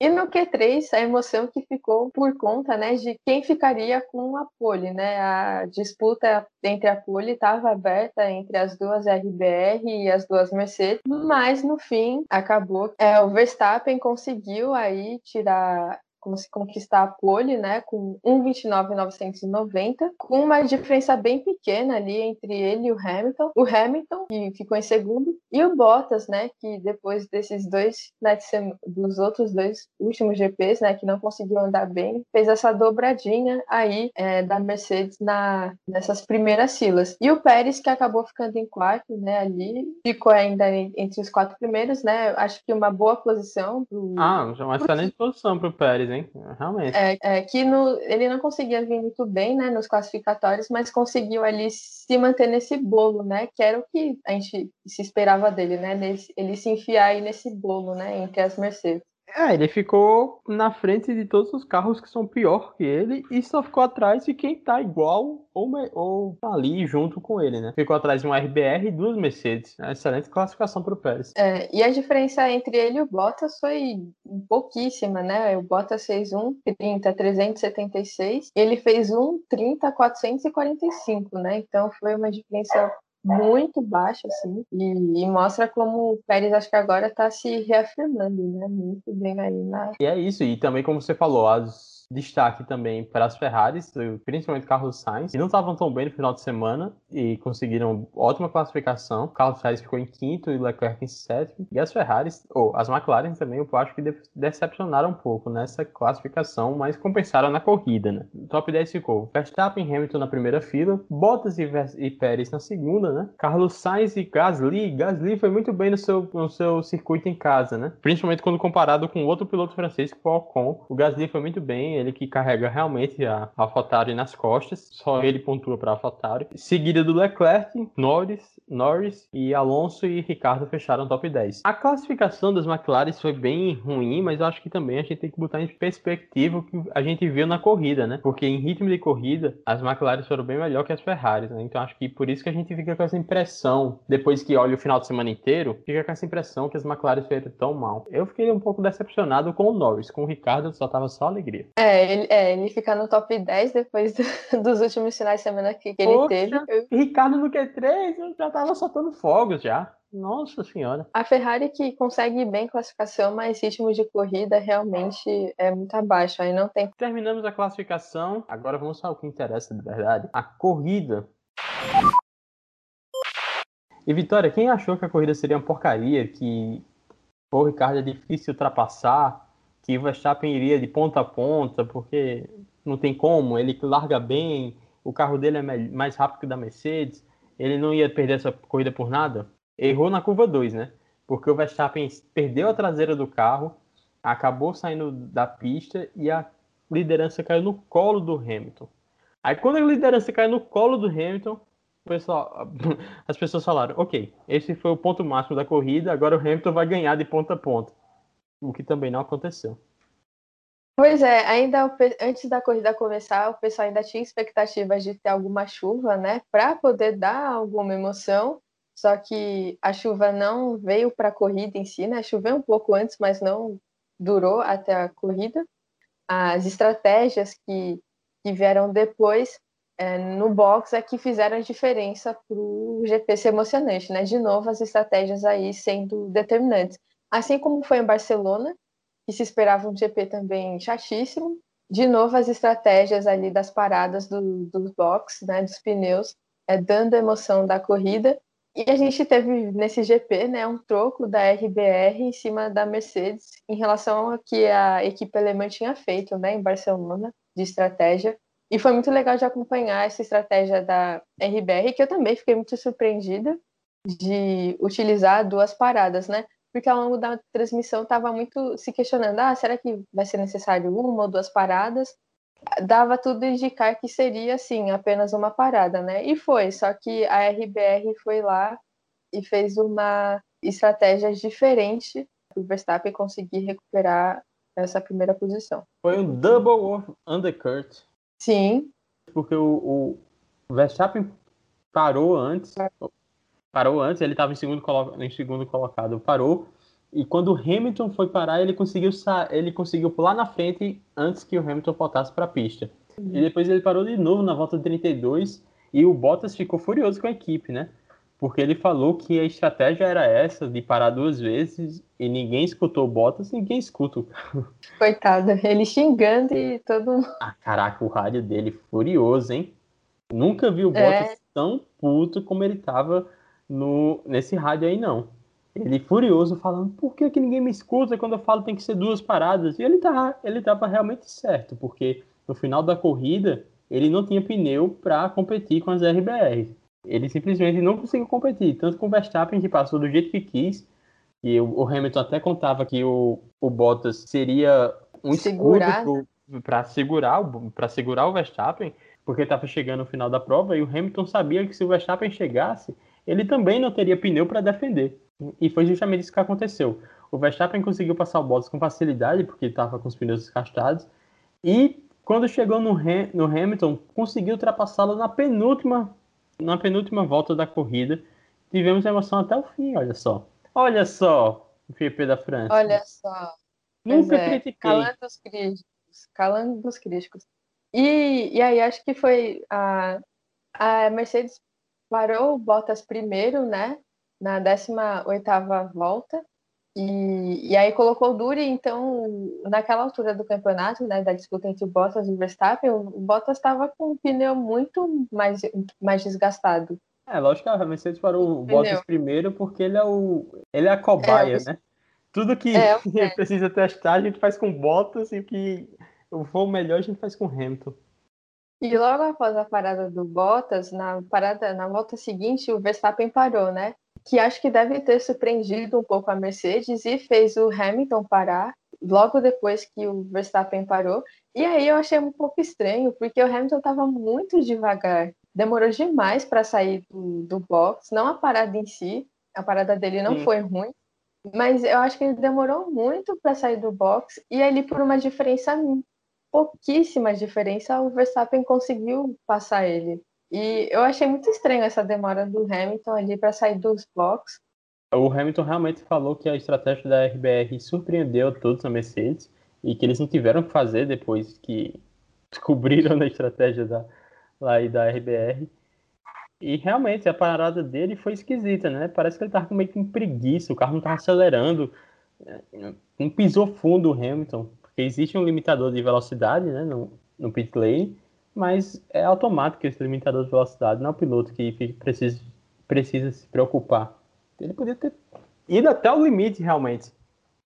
E no Q3, a emoção que ficou por conta né, de quem ficaria com a pole. Né? A disputa entre a pole estava aberta entre as duas RBR e as duas Mercedes, mas no fim acabou. É, o Verstappen conseguiu aí tirar como se conquistar a pole, né, com 1,29,990, com uma diferença bem pequena ali entre ele e o Hamilton. O Hamilton, que ficou em segundo, e o Bottas, né, que depois desses dois, né, dos outros dois últimos GPs, né, que não conseguiu andar bem, fez essa dobradinha aí é, da Mercedes na, nessas primeiras filas. E o Pérez, que acabou ficando em quarto, né, ali, ficou ainda entre os quatro primeiros, né, acho que uma boa posição. Pro, ah, uma excelente pro... posição para o Pérez hein? Realmente. É, é que no, ele não conseguia vir muito bem, né, nos classificatórios, mas conseguiu ali se manter nesse bolo, né, que era o que a gente se esperava dele, né, nesse, ele se enfiar aí nesse bolo, né, entre as Mercedes. É, ele ficou na frente de todos os carros que são pior que ele e só ficou atrás de quem tá igual ou, ou tá ali junto com ele, né? Ficou atrás de um RBR e duas Mercedes. É excelente classificação para o Pérez. É, e a diferença entre ele e o Bottas foi pouquíssima, né? O Bottas fez um 30, 376, ele fez um 30, 445, né? Então foi uma diferença muito baixo, assim, e, e, mostra como o Pérez acho que agora está se reafirmando, né? Muito bem aí na. E é isso, e também como você falou, as destaque também para as Ferraris, principalmente Carlos Sainz, que não estavam tão bem no final de semana e conseguiram ótima classificação. Carlos Sainz ficou em quinto e Leclerc em sétimo. E as Ferraris, ou as McLaren também, eu acho que decepcionaram um pouco nessa classificação, mas compensaram na corrida, né? Top 10 ficou Verstappen e Hamilton na primeira fila, Bottas e, e Pérez na segunda, né? Carlos Sainz e Gasly. Gasly foi muito bem no seu, no seu circuito em casa, né? Principalmente quando comparado com outro piloto francês, que foi o Ocon. O Gasly foi muito bem, ele que carrega realmente a AlphaTauri nas costas, só ele pontua para a AlphaTauri. Seguida do Leclerc, Norris, Norris e Alonso e Ricardo fecharam o top 10. A classificação das McLaren foi bem ruim, mas eu acho que também a gente tem que botar em perspectiva o que a gente viu na corrida, né? Porque em ritmo de corrida, as McLaren foram bem melhor que as Ferraris, né? Então acho que por isso que a gente fica com essa impressão, depois que olha o final de semana inteiro, fica com essa impressão que as McLaren foram tão mal. Eu fiquei um pouco decepcionado com o Norris, com o Ricardo só tava só alegria. É, ele, é, ele ficar no top 10 depois do, dos últimos finais de semana que, que ele Poxa, teve. Ricardo no Q3 já tava soltando fogos já. Nossa senhora. A Ferrari que consegue bem classificação, mas ritmo de corrida realmente é muito abaixo. Aí não tem. Terminamos a classificação. Agora vamos ao que interessa de verdade. A corrida. E Vitória, quem achou que a corrida seria uma porcaria, que o Ricardo é difícil ultrapassar, que o Verstappen iria de ponta a ponta, porque não tem como, ele larga bem, o carro dele é mais rápido que o da Mercedes, ele não ia perder essa corrida por nada. Errou na curva 2, né? Porque o Verstappen perdeu a traseira do carro, acabou saindo da pista e a liderança caiu no colo do Hamilton. Aí quando a liderança caiu no colo do Hamilton, pessoal, as pessoas falaram, ok, esse foi o ponto máximo da corrida, agora o Hamilton vai ganhar de ponta a ponta o que também não aconteceu. Pois é, ainda antes da corrida começar, o pessoal ainda tinha expectativas de ter alguma chuva, né, para poder dar alguma emoção. Só que a chuva não veio para a corrida em si, né? Choveu um pouco antes, mas não durou até a corrida. As estratégias que, que vieram depois é, no box é que fizeram a diferença para o GP ser emocionante, né? De novo, as estratégias aí sendo determinantes. Assim como foi em Barcelona, que se esperava um GP também chatíssimo. De novo, as estratégias ali das paradas do, dos box, né, dos pneus, é, dando a emoção da corrida. E a gente teve nesse GP né, um troco da RBR em cima da Mercedes em relação ao que a equipe alemã tinha feito né, em Barcelona de estratégia. E foi muito legal de acompanhar essa estratégia da RBR, que eu também fiquei muito surpreendida de utilizar duas paradas, né? Porque ao longo da transmissão estava muito se questionando: ah, será que vai ser necessário uma ou duas paradas? Dava tudo indicar que seria, assim, apenas uma parada, né? E foi, só que a RBR foi lá e fez uma estratégia diferente para o Verstappen conseguir recuperar essa primeira posição. Foi um double undercut. Sim. Porque o, o Verstappen parou antes, parou antes, ele estava em segundo, em segundo colocado, parou. E quando o Hamilton foi parar, ele conseguiu ele conseguiu pular na frente antes que o Hamilton voltasse para a pista. Uhum. E depois ele parou de novo na volta 32 e o Bottas ficou furioso com a equipe, né? Porque ele falou que a estratégia era essa, de parar duas vezes, e ninguém escutou o Bottas, ninguém escuta. Coitado, ele xingando e todo mundo. Ah, caraca, o rádio dele furioso, hein? Nunca vi o. Bottas é... tão puto como ele tava no, nesse rádio aí, não. Ele furioso falando, por que, que ninguém me escuta quando eu falo tem que ser duas paradas? E ele tá, ele tava realmente certo, porque no final da corrida ele não tinha pneu para competir com as RBR. Ele simplesmente não conseguiu competir, tanto com o Verstappen que passou do jeito que quis, e o, Hamilton até contava que o, o Bottas seria um Segurar. escudo para segurar, segurar o Verstappen, porque estava chegando no final da prova e o Hamilton sabia que se o Verstappen chegasse, ele também não teria pneu para defender. E foi justamente isso que aconteceu. O Verstappen conseguiu passar o Bottas com facilidade, porque estava com os pneus desgastados, e quando chegou no, no Hamilton, conseguiu ultrapassá-lo na penúltima, na penúltima volta da corrida. Tivemos emoção até o fim, olha só. Olha só, o GP da França. Olha só. Nunca é, critiquei. Calando os críticos. Calando os críticos. E, e aí, acho que foi a, a Mercedes parou o Bottas primeiro, né? Na 18ª volta. E, e aí colocou o Duri, então, naquela altura do campeonato, né, da disputa entre o Bottas e o Verstappen, o Bottas estava com um pneu muito mais, mais desgastado. É, lógico que a Mercedes parou o Bottas primeiro porque ele é o ele é a cobaia, é, né? Tudo que é, precisa testar a gente faz com Bottas e o que o voo melhor a gente faz com Hamilton. E logo após a parada do Bottas, na parada na volta seguinte, o Verstappen parou, né? Que acho que deve ter surpreendido um pouco a Mercedes e fez o Hamilton parar logo depois que o Verstappen parou. E aí eu achei um pouco estranho, porque o Hamilton estava muito devagar demorou demais para sair do, do box, não a parada em si, a parada dele não Sim. foi ruim, mas eu acho que ele demorou muito para sair do box e ali por uma diferença pouquíssima diferença o Verstappen conseguiu passar ele. E eu achei muito estranho essa demora do Hamilton ali para sair dos box. O Hamilton realmente falou que a estratégia da RBR surpreendeu todos a Mercedes e que eles não tiveram que fazer depois que descobriram a estratégia da, lá da RBR. E realmente a parada dele foi esquisita, né? Parece que ele tava meio que preguiça, o carro não tava acelerando. Não pisou fundo o Hamilton, porque existe um limitador de velocidade, né, no, no pit lane, mas é automático esse limitador de velocidade, não é o piloto que precisa, precisa se preocupar. Ele podia ter ido até o limite realmente.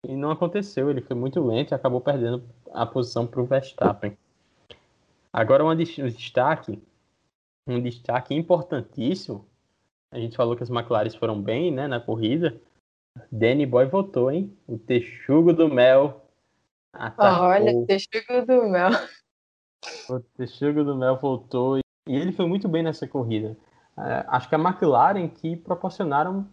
E não aconteceu, ele foi muito lento e acabou perdendo a posição para o Verstappen. Agora, um destaque, um destaque importantíssimo. A gente falou que as McLaren foram bem né, na corrida. Danny Boy voltou, hein? O Texugo do Mel. Atacou. Olha, o Texugo do Mel. O Texugo do Mel voltou e ele foi muito bem nessa corrida. É, acho que a McLaren que proporcionaram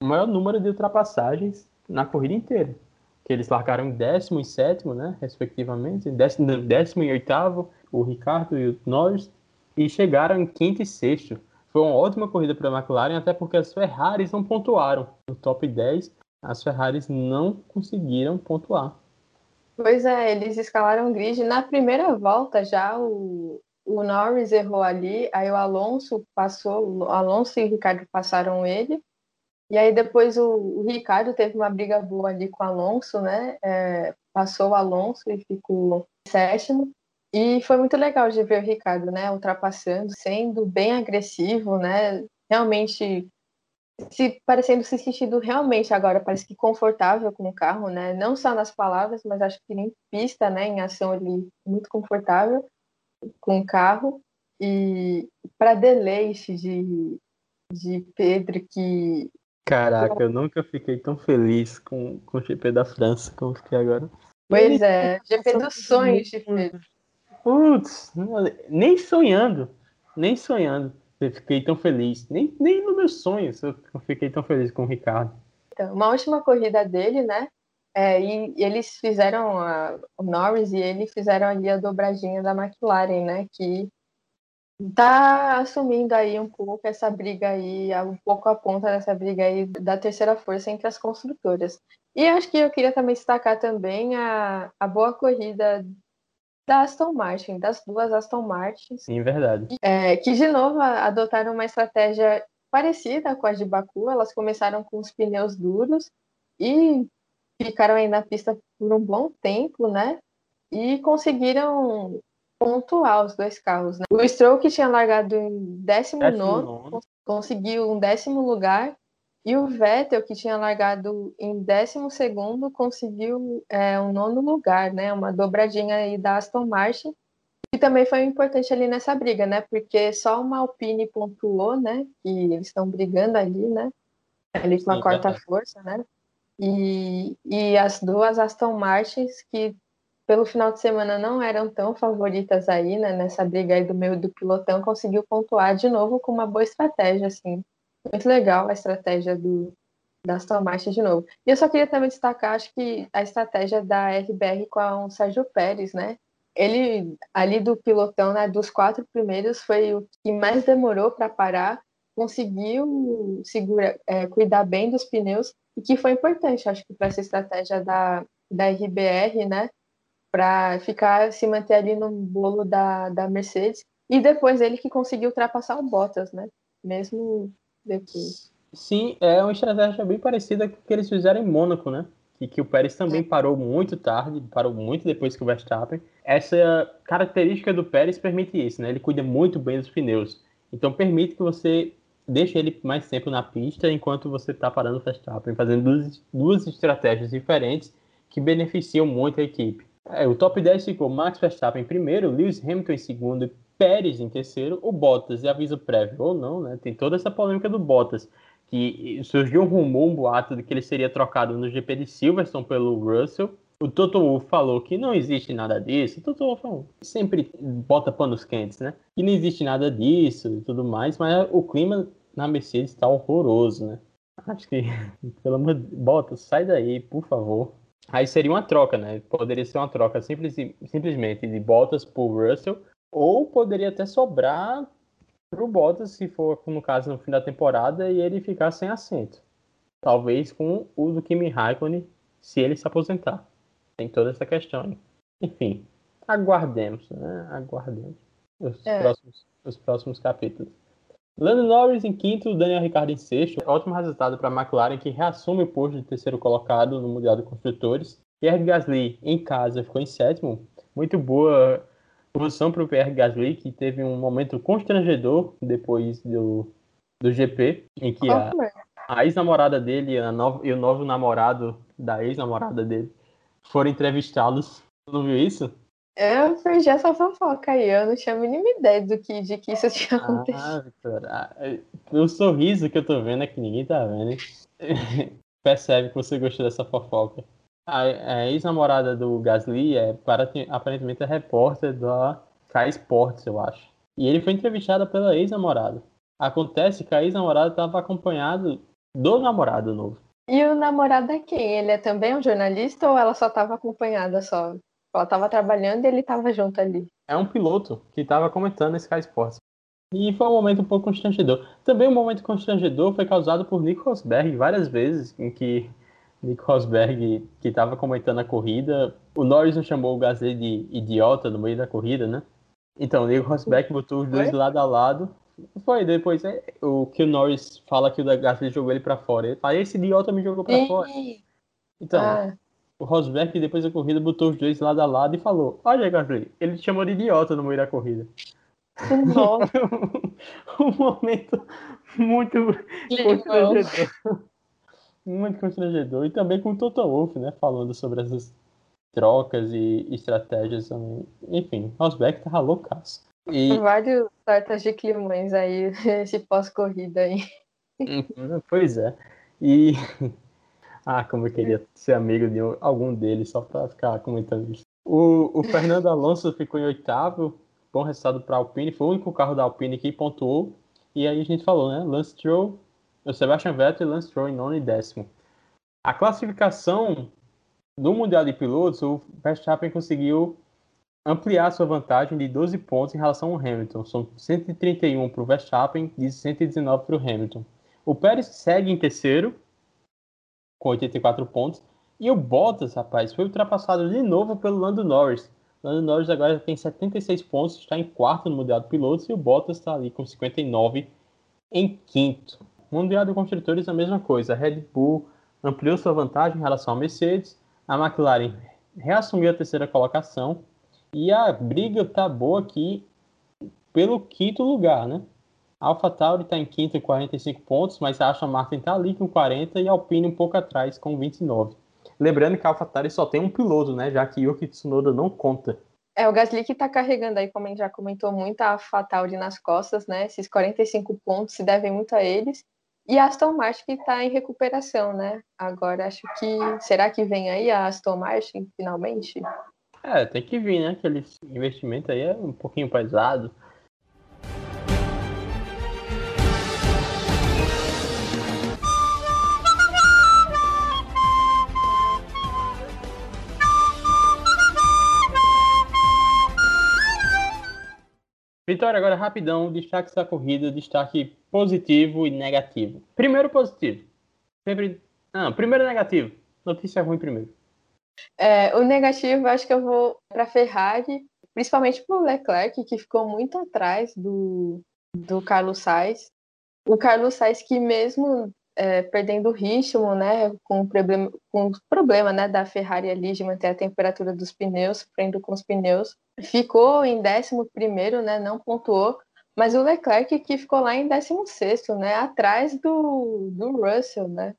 o maior número de ultrapassagens na corrida inteira. Que eles largaram em décimo e sétimo, né? Respectivamente. Décimo, décimo e oitavo o Ricardo e o Norris, e chegaram em quinto e sexto. Foi uma ótima corrida para a McLaren, até porque as Ferraris não pontuaram. No top 10, as Ferraris não conseguiram pontuar. Pois é, eles escalaram grid. Na primeira volta já o, o Norris errou ali, aí o Alonso passou, o Alonso e o Ricardo passaram ele. E aí depois o, o Ricardo teve uma briga boa ali com o Alonso, né? É, passou o Alonso e ficou sétimo. E foi muito legal de ver o Ricardo, né, ultrapassando, sendo bem agressivo, né, realmente se parecendo se sentindo realmente agora parece que confortável com o carro, né, não só nas palavras, mas acho que em pista, né, em ação ali muito confortável com o carro e para deleite de de Pedro que Caraca, eu nunca fiquei tão feliz com, com o GP da França como fiquei agora. Pois é, GP dos sonhos de Pedro. Putz, nem sonhando, nem sonhando. Eu fiquei tão feliz. Nem, nem nos meus sonhos eu fiquei tão feliz com o Ricardo. Então, uma última corrida dele, né? É, e, e, eles fizeram, a, o Norris e ele fizeram ali a dobradinha da McLaren, né? Que tá assumindo aí um pouco essa briga aí, um pouco a ponta dessa briga aí da terceira força entre as construtoras. E acho que eu queria também destacar também a, a boa corrida da Aston Martin, das duas Aston Martins. Sim, verdade. É, que de novo adotaram uma estratégia parecida com a de Baku. Elas começaram com os pneus duros e ficaram aí na pista por um bom tempo, né? E conseguiram pontuar os dois carros. Né? O Stroll, que tinha largado em 19, conseguiu um décimo lugar e o Vettel, que tinha largado em 12 conseguiu é, um nono lugar, né? Uma dobradinha aí da Aston Martin. E também foi importante ali nessa briga, né? Porque só uma Alpine pontuou, né? E eles estão brigando ali, né? Ali com a quarta força, né? E, e as duas Aston Martins, que pelo final de semana não eram tão favoritas aí, né? Nessa briga aí do meio do pilotão, conseguiu pontuar de novo com uma boa estratégia, assim muito legal a estratégia do, da Aston Martin de novo. E eu só queria também destacar, acho que a estratégia da RBR com o Sérgio Pérez, né? Ele, ali do pilotão, né, dos quatro primeiros, foi o que mais demorou para parar, conseguiu segura, é, cuidar bem dos pneus, e que foi importante, acho que, para essa estratégia da, da RBR, né? Para ficar, se manter ali no bolo da, da Mercedes. E depois ele que conseguiu ultrapassar o Bottas, né? mesmo depois. Sim, é uma estratégia bem parecida com o que eles fizeram em Mônaco, né? E que o Pérez também é. parou muito tarde, parou muito depois que o Verstappen. Essa característica do Pérez permite isso, né? Ele cuida muito bem dos pneus. Então permite que você deixe ele mais tempo na pista enquanto você está parando o Verstappen, fazendo duas, duas estratégias diferentes que beneficiam muito a equipe. É, o top 10 ficou Max Verstappen em primeiro, Lewis Hamilton em segundo, Pérez em terceiro, o Bottas e aviso prévio ou não, né? Tem toda essa polêmica do Bottas, que surgiu um rumor, um boato de que ele seria trocado no GP de Silverstone pelo Russell. O Toto Wolff falou que não existe nada disso. O Toto Wolff sempre bota panos quentes, né? Que não existe nada disso e tudo mais, mas o clima na Mercedes está horroroso, né? Acho que, pelo amor de Bottas, sai daí, por favor. Aí seria uma troca, né? Poderia ser uma troca simples, simplesmente de Bottas por Russell, ou poderia até sobrar pro Bottas, se for no caso no fim da temporada, e ele ficar sem assento. Talvez com o do Kimi Raikkonen, se ele se aposentar. Tem toda essa questão aí. Enfim, aguardemos, né? Aguardemos os, é. próximos, os próximos capítulos. Lando Norris em quinto, Daniel Ricciardo em sexto. Ótimo resultado para a McLaren, que reassume o posto de terceiro colocado no Mundial de Construtores. Pierre Gasly em casa ficou em sétimo. Muito boa posição para o Pierre Gasly, que teve um momento constrangedor depois do, do GP, em que a, a ex-namorada dele a nova, e o novo namorado da ex-namorada dele foram entrevistá-los. Não viu isso? Eu perdi essa fofoca aí, eu não tinha a mínima ideia do que, de que isso tinha ah, acontecido. Ah, Victor, o sorriso que eu tô vendo é que ninguém tá vendo. Percebe que você gostou dessa fofoca. A, a ex-namorada do Gasly é aparentemente a repórter da Sky Sports, eu acho. E ele foi entrevistado pela ex-namorada. Acontece que a ex-namorada estava acompanhado do namorado novo. E o namorado é quem? Ele é também um jornalista ou ela só estava acompanhada só? Ela tava trabalhando e ele tava junto ali. É um piloto que tava comentando Sky Sports. E foi um momento um pouco constrangedor. Também um momento constrangedor foi causado por Nico Rosberg várias vezes, em que Nico Rosberg, que estava comentando a corrida, o Norris não chamou o Gasly de idiota no meio da corrida, né? Então, o Nico Rosberg botou os dois foi? lado a lado. Foi, depois é, o que o Norris fala que o Gasly jogou ele para fora. Ele fala, esse idiota me jogou para fora. Então, ah o Rosberg, depois da corrida, botou os dois lado a lado e falou: Olha, Gasly, ele te chamou de idiota no meio da corrida. Um momento muito constrangedor. Muito constrangedor. E também com o Toto Wolff, né? Falando sobre essas trocas e estratégias também. Enfim, Rosberg tava loucaço. E... Vários tortas de climões aí, esse pós-corrida aí. Uhum, pois é. E ah, como eu queria ser amigo de algum deles, só para ficar comentando isso. O, o Fernando Alonso ficou em oitavo, bom resultado para a Alpine, foi o único carro da Alpine que pontuou. E aí a gente falou, né? Lance Stroll, o Sebastian Vettel e Lance Stroll em nono e décimo. A classificação do Mundial de Pilotos, o Verstappen conseguiu ampliar sua vantagem de 12 pontos em relação ao Hamilton. São 131 para o Verstappen e 119 para o Hamilton. O Pérez segue em terceiro, com 84 pontos. E o Bottas, rapaz, foi ultrapassado de novo pelo Lando Norris. Lando Norris agora tem 76 pontos, está em quarto no Mundial de Pilotos e o Bottas está ali com 59 em quinto. Mundial de Construtores a mesma coisa. A Red Bull ampliou sua vantagem em relação à Mercedes. A McLaren reassumiu a terceira colocação. E a briga tá boa aqui pelo quinto lugar, né? A AlphaTauri está em quinto com 45 pontos, mas a Aston Martin está ali com 40 e a Alpine um pouco atrás com 29. Lembrando que a AlphaTauri só tem um piloto, né? Já que Yuki Tsunoda não conta. É, o Gasly que está carregando aí, como a gente já comentou muito, a AlphaTauri nas costas, né? Esses 45 pontos se devem muito a eles. E a Aston Martin que está em recuperação, né? Agora acho que. Será que vem aí a Aston Martin finalmente? É, tem que vir, né? Aquele investimento aí é um pouquinho pesado. Vitória, agora rapidão, destaque da corrida, destaque positivo e negativo. Primeiro positivo. Sempre. Não, primeiro negativo. Notícia ruim primeiro. É, o negativo, acho que eu vou para Ferrari, principalmente para o Leclerc, que ficou muito atrás do, do Carlos Sainz. o Carlos Sainz que mesmo é, perdendo o ritmo, né, com o problema, com o problema né, da Ferrari ali de manter a temperatura dos pneus, sofrendo com os pneus, ficou em 11 né, não pontuou, mas o Leclerc que ficou lá em 16 né, atrás do, do Russell, né,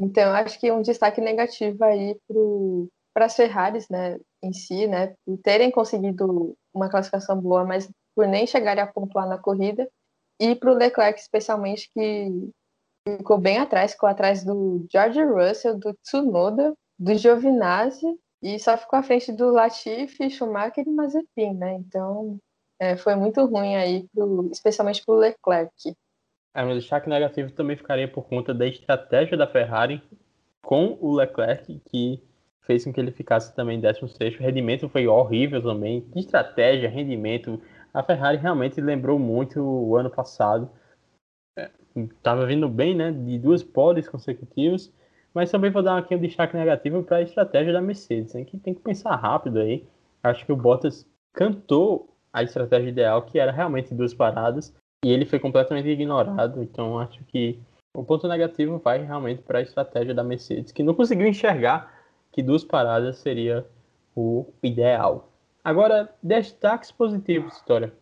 então acho que um destaque negativo aí para as Ferraris, né, em si, né, por terem conseguido uma classificação boa, mas por nem chegarem a pontuar na corrida, e para o Leclerc especialmente que ficou bem atrás, ficou atrás do George Russell, do Tsunoda, do Giovinazzi e só ficou à frente do Latifi, Schumacher e Mazepin, né? Então é, foi muito ruim aí, pro, especialmente para o Leclerc. É, meu destaque negativo também ficaria por conta da estratégia da Ferrari com o Leclerc, que fez com que ele ficasse também em 16. O rendimento foi horrível também. Estratégia, rendimento. A Ferrari realmente lembrou muito o ano passado estava vindo bem, né? De duas poles consecutivas. Mas também vou dar aqui um destaque negativo para a estratégia da Mercedes, hein, que tem que pensar rápido aí. Acho que o Bottas cantou a estratégia ideal, que era realmente duas paradas, e ele foi completamente ignorado. Então acho que o ponto negativo vai realmente para a estratégia da Mercedes, que não conseguiu enxergar que duas paradas seria o ideal. Agora, destaques positivos, História.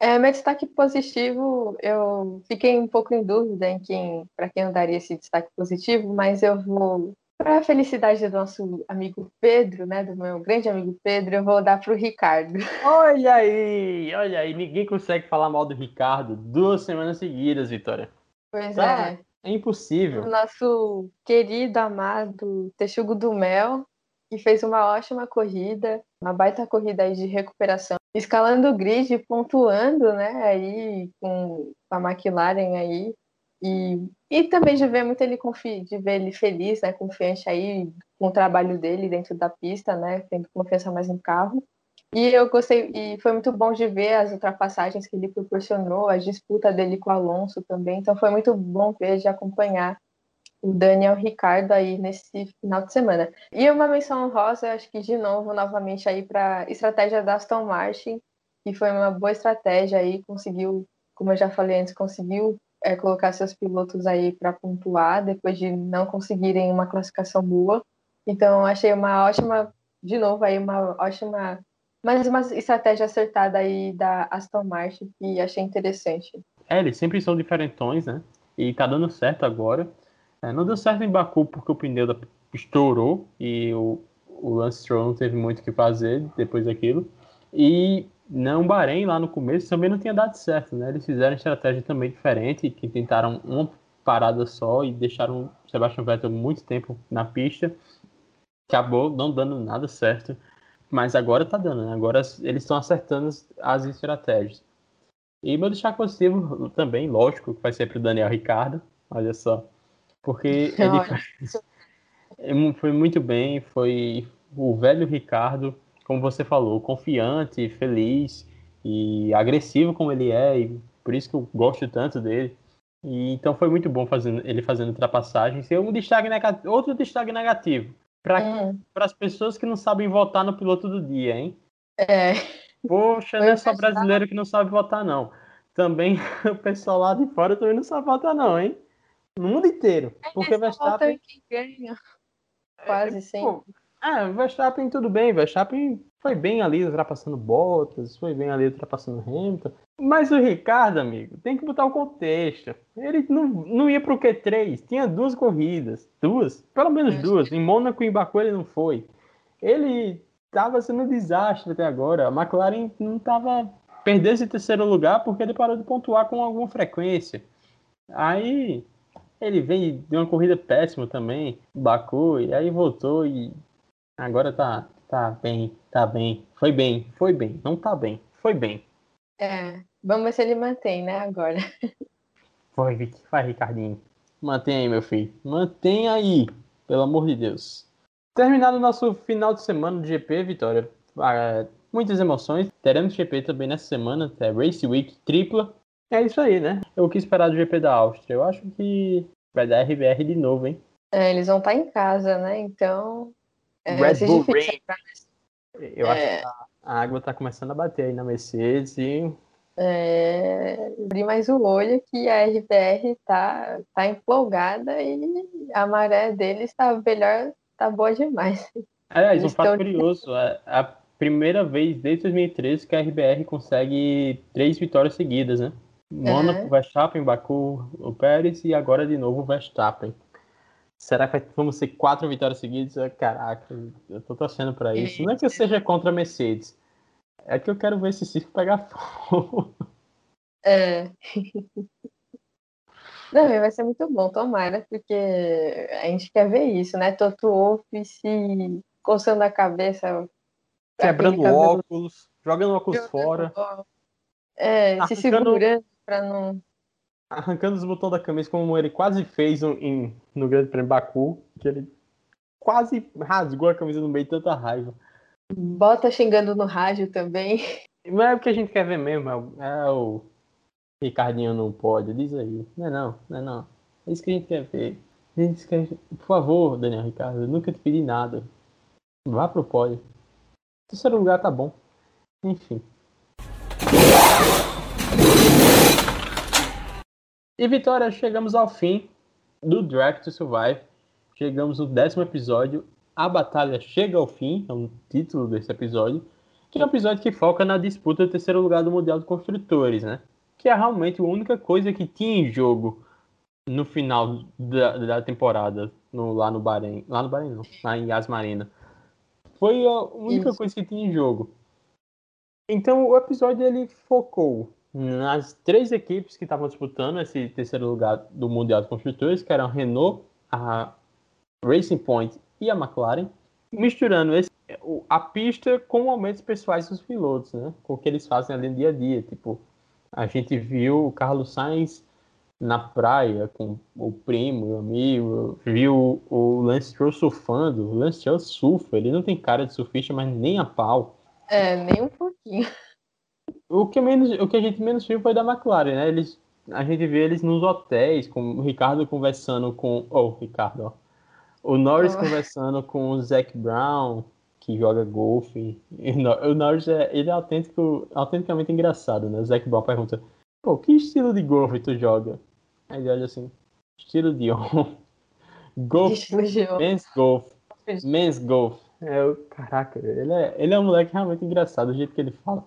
É, meu destaque positivo, eu fiquei um pouco em dúvida em quem, para quem eu daria esse destaque positivo, mas eu vou, para a felicidade do nosso amigo Pedro, né, do meu grande amigo Pedro, eu vou dar para o Ricardo. Olha aí, olha aí, ninguém consegue falar mal do Ricardo duas semanas seguidas, Vitória. Pois tá, é. É impossível. O nosso querido, amado Texugo do Mel, que fez uma ótima corrida, uma baita corrida aí de recuperação, escalando o grid, pontuando, né, aí com a McLaren aí, e, e também de ver muito ele confi de ver ele feliz, né, confiante aí com o trabalho dele dentro da pista, né, tendo confiança mais no carro. E eu gostei, e foi muito bom de ver as ultrapassagens que ele proporcionou, a disputa dele com o Alonso também. Então foi muito bom ver, de acompanhar o Daniel Ricardo aí nesse final de semana. E uma menção rosa, acho que de novo, novamente aí para estratégia da Aston Martin, que foi uma boa estratégia aí, conseguiu, como eu já falei antes, conseguiu é, colocar seus pilotos aí para pontuar depois de não conseguirem uma classificação boa. Então achei uma ótima, de novo aí uma ótima, mais uma estratégia acertada aí da Aston Martin que achei interessante. É, eles sempre são diferentões, né? E tá dando certo agora. É, não deu certo em Baku porque o pneu da... estourou e o, o Lance Stroll não teve muito o que fazer depois daquilo. E não Bahrein lá no começo também não tinha dado certo, né? Eles fizeram estratégia também diferente, que tentaram uma parada só e deixaram o Sebastian Vettel muito tempo na pista. Acabou não dando nada certo, mas agora tá dando, né? Agora eles estão acertando as estratégias. E meu destaque positivo também, lógico, que vai ser para o Daniel Ricardo. Olha só, porque ele foi muito bem, foi o velho Ricardo, como você falou, confiante, feliz e agressivo como ele é, e por isso que eu gosto tanto dele. E, então foi muito bom fazendo, ele fazendo ultrapassagens. E um destaque negativo, outro destaque negativo para hum. as pessoas que não sabem votar no piloto do dia, hein? É. Poxa, não é só brasileiro que não sabe votar, não. Também o pessoal lá de fora também não sabe votar, não, hein? No mundo inteiro. É, porque o Verstappen. Quem ganha. Quase é, sempre. é, o Verstappen tudo bem. Verstappen foi bem ali ultrapassando Bottas, foi bem ali ultrapassando Hamilton. Mas o Ricardo, amigo, tem que botar o contexto. Ele não, não ia pro Q3, tinha duas corridas. Duas? Pelo menos duas. Em Mônaco e em Baku ele não foi. Ele estava sendo um desastre até agora. A McLaren não estava perdendo esse terceiro lugar porque ele parou de pontuar com alguma frequência. Aí ele vem de uma corrida péssima também, Baku, e aí voltou e agora tá, tá bem, tá bem. Foi bem, foi bem. Não tá bem, foi bem. É, vamos ver se ele mantém, né, agora. Foi, Vicky. Vai, Ricardinho. Mantém aí, meu filho. Mantém aí, pelo amor de Deus. Terminado o nosso final de semana de GP, Vitória. Ah, muitas emoções. Teremos GP também nessa semana, é Race Week tripla. É isso aí, né? Eu quis esperar do GP da Áustria. Eu acho que vai dar RBR de novo, hein? É, eles vão estar em casa, né? Então. É, Red Bull Ring. Eu é... acho que a água está começando a bater aí na Mercedes e. É, abrir mais o olho que a RBR tá, tá empolgada e a maré deles tá melhor, tá boa demais. Aliás, um fato curioso, é a primeira vez desde 2013 que a RBR consegue três vitórias seguidas, né? Mônaco, é. Verstappen, Baku, o Pérez e agora de novo o Verstappen. Será que vamos ser quatro vitórias seguidas? Caraca, eu tô torcendo para isso. Não é que eu seja contra a Mercedes, é que eu quero ver esse circo pegar fogo. É. Não, vai ser muito bom, tomara, porque a gente quer ver isso, né? Toto Wolff se coçando a cabeça. Quebrando óculos, jogando óculos jogando fora. É, se segurando para não. Arrancando os botões da camisa, como ele quase fez em, no Grande Prêmio Baku, que ele quase rasgou a camisa no meio de tanta raiva. Bota xingando no rádio também. Não é o que a gente quer ver mesmo, é o, é o Ricardinho não pode, diz aí. Não é não, não é não. É isso que a gente quer ver. A gente quer... Por favor, Daniel Ricardo, eu nunca te pedi nada. Vá pro pódio. Terceiro lugar tá bom. Enfim. E Vitória, chegamos ao fim do Draft to Survive. Chegamos no décimo episódio a Batalha Chega ao Fim, é o título desse episódio, que é um episódio que foca na disputa do terceiro lugar do Mundial de Construtores, né? Que é realmente a única coisa que tinha em jogo no final da, da temporada, no, lá no Bahrein. Lá no Bahrein não, lá em Asmarina. Foi a única Isso. coisa que tinha em jogo. Então o episódio ele focou nas três equipes que estavam disputando esse terceiro lugar do Mundial de Construtores, que eram a Renault, a Racing Point e a McLaren, misturando esse, a pista com momentos pessoais dos pilotos, né? Com o que eles fazem ali no dia a dia. Tipo, a gente viu o Carlos Sainz na praia com o primo, o amigo, viu o Lance Stroll surfando. O Lance Stroll surfa, ele não tem cara de surfista, mas nem a pau. É, nem um pouquinho. O que, menos, o que a gente menos viu foi da McLaren, né? Eles, a gente vê eles nos hotéis, com o Ricardo conversando com. Oh, Ricardo, ó o Norris oh. conversando com o Zac Brown, que joga golfe. O Norris é, ele é autêntico, autenticamente engraçado, né? O Zac Brown pergunta: Pô, que estilo de golfe tu joga? Aí ele olha assim: estilo de on. golf. Men's golf. Men's golf. É, o, caraca, ele é, ele é um moleque realmente engraçado, do jeito que ele fala.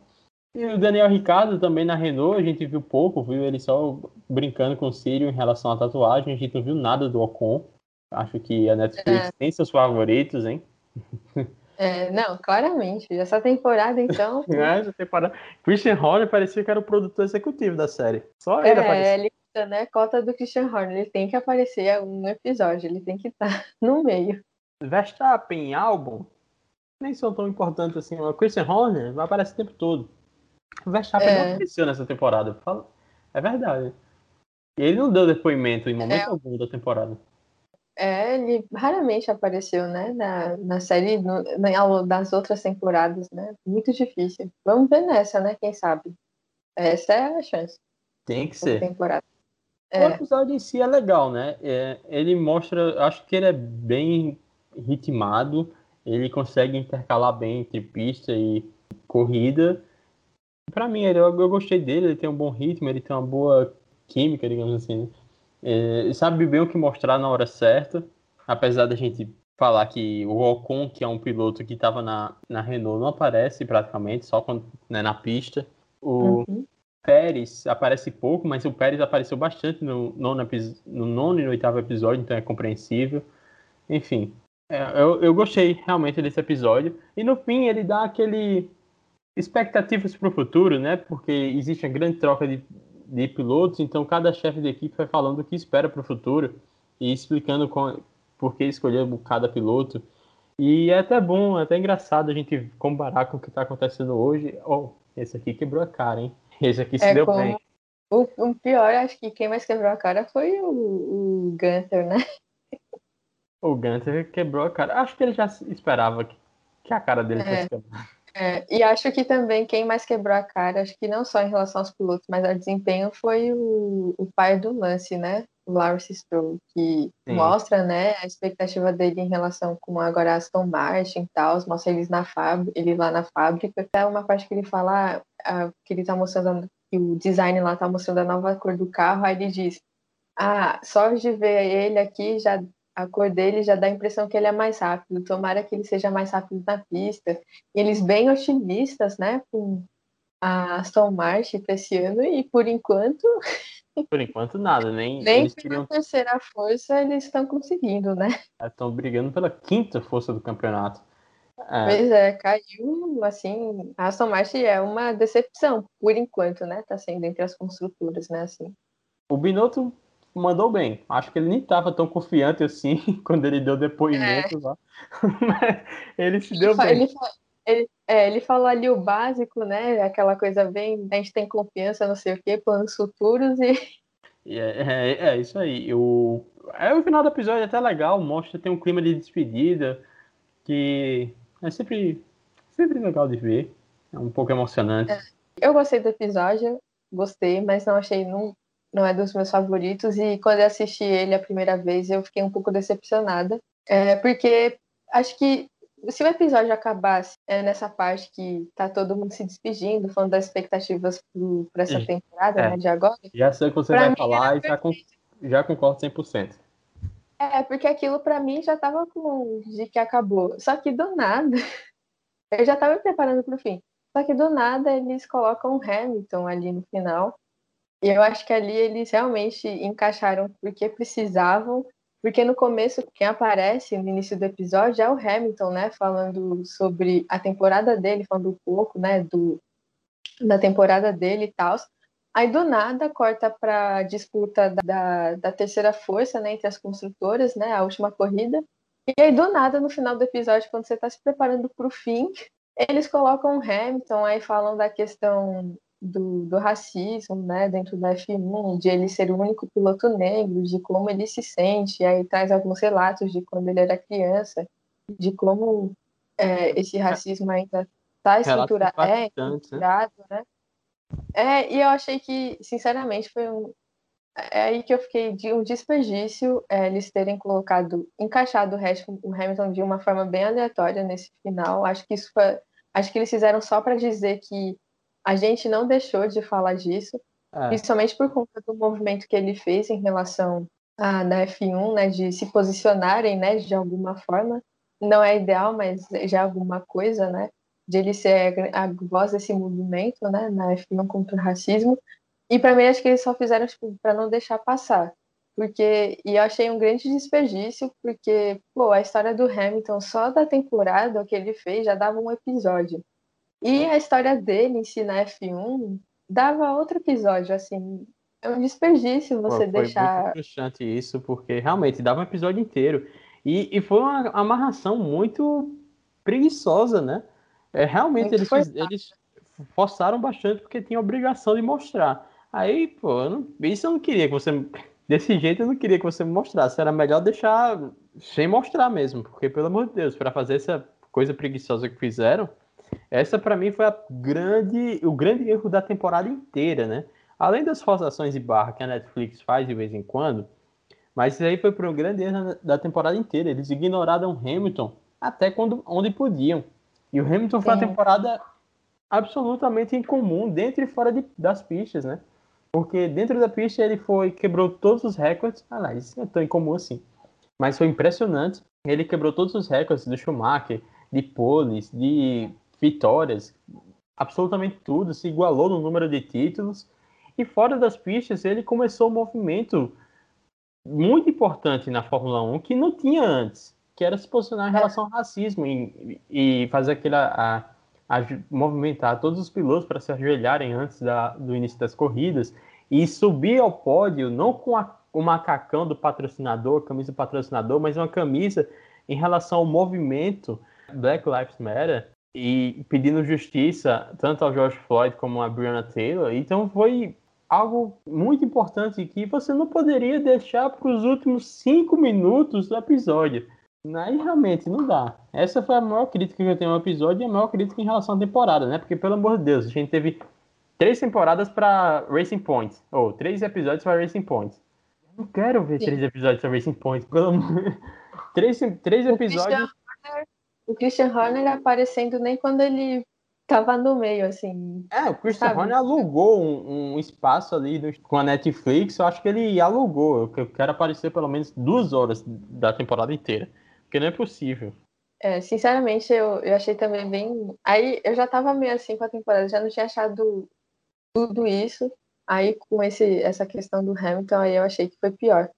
E o Daniel Ricardo também na Renault, a gente viu pouco, viu ele só brincando com o Sírio em relação à tatuagem, a gente não viu nada do Ocon. Acho que a Netflix é. tem seus favoritos, hein? É, não, claramente. Essa temporada, então. é, essa temporada. Christian Horner parecia que era o produtor executivo da série. Só ele é, apareceu. Ele, né? Cota do Christian Horner. Ele tem que aparecer em algum episódio. Ele tem que estar no meio. Verstappen álbum nem são tão importantes assim. O Christian Horner vai aparecer o tempo todo. O Verstappen é. não apareceu nessa temporada. É verdade. Ele não deu depoimento em momento é. algum da temporada. É, ele raramente apareceu, né, na, na série, no, na, das outras temporadas, né? Muito difícil. Vamos ver nessa, né? Quem sabe? Essa é a chance. Tem que ser. Temporada. É. O episódio em si é legal, né? É, ele mostra, acho que ele é bem ritmado, ele consegue intercalar bem entre pista e corrida. Para mim, eu, eu gostei dele, ele tem um bom ritmo, ele tem uma boa química, digamos assim. Né? É, sabe bem o que mostrar na hora certa, apesar da gente falar que o Ocon, que é um piloto que estava na, na Renault, não aparece praticamente, só quando, né, na pista. O uhum. Pérez aparece pouco, mas o Pérez apareceu bastante no nono, no nono e no oitavo episódio, então é compreensível. Enfim, é, eu, eu gostei realmente desse episódio. E no fim ele dá aquele expectativas para o futuro, né? Porque existe uma grande troca de, de pilotos, então cada chefe de equipe vai falando o que espera para o futuro e explicando com, por que escolher cada piloto. E é até bom, é até engraçado a gente comparar com o que está acontecendo hoje. Oh, esse aqui quebrou a cara, hein? Esse aqui se é deu como... bem. O, o, pior, acho que quem mais quebrou a cara foi o, o Gunter, né? O Gunter quebrou a cara. Acho que ele já esperava que, que a cara dele é. fosse quebrar. É, e acho que também quem mais quebrou a cara, acho que não só em relação aos pilotos, mas ao desempenho, foi o, o pai do lance, né? O Lawrence Stroll, que Sim. mostra né, a expectativa dele em relação com agora Aston Martin e tal, mostra eles na fábrica, ele lá na fábrica. Até uma parte que ele fala ah, que ele tá mostrando que o design lá tá mostrando a nova cor do carro, aí ele diz: Ah, só de ver ele aqui, já a cor dele já dá a impressão que ele é mais rápido. Tomara que ele seja mais rápido na pista. E eles bem otimistas, né, com a Aston Martin para esse ano, e por enquanto. Por enquanto, nada, nem. Nem eles queriam... terceira força eles estão conseguindo, né? Estão brigando pela quinta força do campeonato. É. Pois é, caiu, assim, a Aston Martin é uma decepção, por enquanto, né? Tá sendo entre as construtoras, né, assim. O Binotto mandou bem. Acho que ele nem estava tão confiante assim quando ele deu depoimento é. lá. Mas ele se deu ele bem. Ele, ele, é, ele falou ali o básico, né? Aquela coisa bem, a gente tem confiança, não sei o quê, planos futuros e. É, é, é isso aí. O, é, o final do episódio é até legal, mostra tem um clima de despedida que é sempre, sempre legal de ver. É um pouco emocionante. É. Eu gostei do episódio, gostei, mas não achei não, não é dos meus favoritos. E quando eu assisti ele a primeira vez, eu fiquei um pouco decepcionada. É, porque acho que se o episódio acabasse é, nessa parte que tá todo mundo se despedindo, falando das expectativas para essa temporada é. né, de agora. Já sei o que você vai falar e já, con já concordo 100%. É, porque aquilo para mim já tava com de que acabou. Só que do nada, eu já tava me preparando pro fim. Só que do nada eles colocam o Hamilton ali no final. E eu acho que ali eles realmente encaixaram porque precisavam. Porque no começo, quem aparece no início do episódio é o Hamilton, né? Falando sobre a temporada dele, falando um pouco, né? Do, da temporada dele e tal. Aí do nada corta para a disputa da, da terceira força, né, entre as construtoras, né, a última corrida. E aí do nada no final do episódio, quando você está se preparando para o fim, eles colocam o Hamilton, aí falam da questão do, do racismo, né, dentro da F1, de ele ser o único piloto negro, de como ele se sente, aí traz alguns relatos de quando ele era criança, de como é, esse racismo ainda está estruturado, é, né? estruturado, né? É, e eu achei que, sinceramente, foi um. É aí que eu fiquei de um desperdício é, eles terem colocado, encaixado o, o Hamilton de uma forma bem aleatória nesse final. Acho que isso foi, acho que eles fizeram só para dizer que a gente não deixou de falar disso, é. principalmente por conta do movimento que ele fez em relação à da F1, né, de se posicionarem, né, de alguma forma. Não é ideal, mas já é alguma coisa, né? de ele ser a, voz desse movimento, né, na F1 contra o racismo. E para mim acho que eles só fizeram tipo, para não deixar passar, porque e eu achei um grande desperdício, porque pô, a história do Hamilton só da temporada que ele fez já dava um episódio. E a história dele em si na F1 dava outro episódio, assim, é um desperdício você Pô, foi deixar. Foi muito frustrante isso, porque realmente dava um episódio inteiro. E, e foi uma amarração muito preguiçosa, né? É, realmente eles, eles forçaram bastante porque tinha obrigação de mostrar. Aí, pô, eu não, isso eu não queria que você. Desse jeito eu não queria que você me mostrasse. Era melhor deixar sem mostrar mesmo. Porque, pelo amor de Deus, para fazer essa coisa preguiçosa que fizeram, essa para mim foi a grande, o grande erro da temporada inteira, né? Além das forçações de barra que a Netflix faz de vez em quando, mas isso aí foi para um grande erro da temporada inteira. Eles ignoraram Hamilton até quando, onde podiam. E o Hamilton foi uma temporada absolutamente incomum dentro e fora de, das pistas, né? Porque dentro da pista ele foi quebrou todos os recordes. Ah, lá, isso não é tão incomum assim. Mas foi impressionante. Ele quebrou todos os recordes do Schumacher, de poles, de vitórias, absolutamente tudo. Se igualou no número de títulos. E fora das pistas ele começou um movimento muito importante na Fórmula 1 que não tinha antes que era se posicionar em relação ao racismo e, e fazer aquela a, a, movimentar todos os pilotos para se ajoelharem antes da, do início das corridas e subir ao pódio não com a, o macacão do patrocinador, camisa do patrocinador, mas uma camisa em relação ao movimento Black Lives Matter e pedindo justiça tanto ao George Floyd como a Breonna Taylor. Então foi algo muito importante que você não poderia deixar para os últimos cinco minutos do episódio. Aí realmente não dá. Essa foi a maior crítica que eu tenho ao episódio e a maior crítica em relação à temporada, né? Porque, pelo amor de Deus, a gente teve três temporadas para Racing Point, ou três episódios para Racing Point. Eu não quero ver Sim. três episódios para Racing Point, pelo amor. três, três episódios. O Christian, Horner, Christian aparecendo nem quando ele tava no meio, assim. É, o Christopher Horner alugou um, um, espaço ali com a Netflix. Eu acho que ele alugou. Eu quero aparecer pelo menos duas horas da temporada inteira. Porque não é possível. É, sinceramente, eu, eu achei também bem. Aí eu já tava meio assim com a temporada, já não tinha achado tudo isso. Aí com esse, essa questão do Hamilton, aí eu achei que foi pior.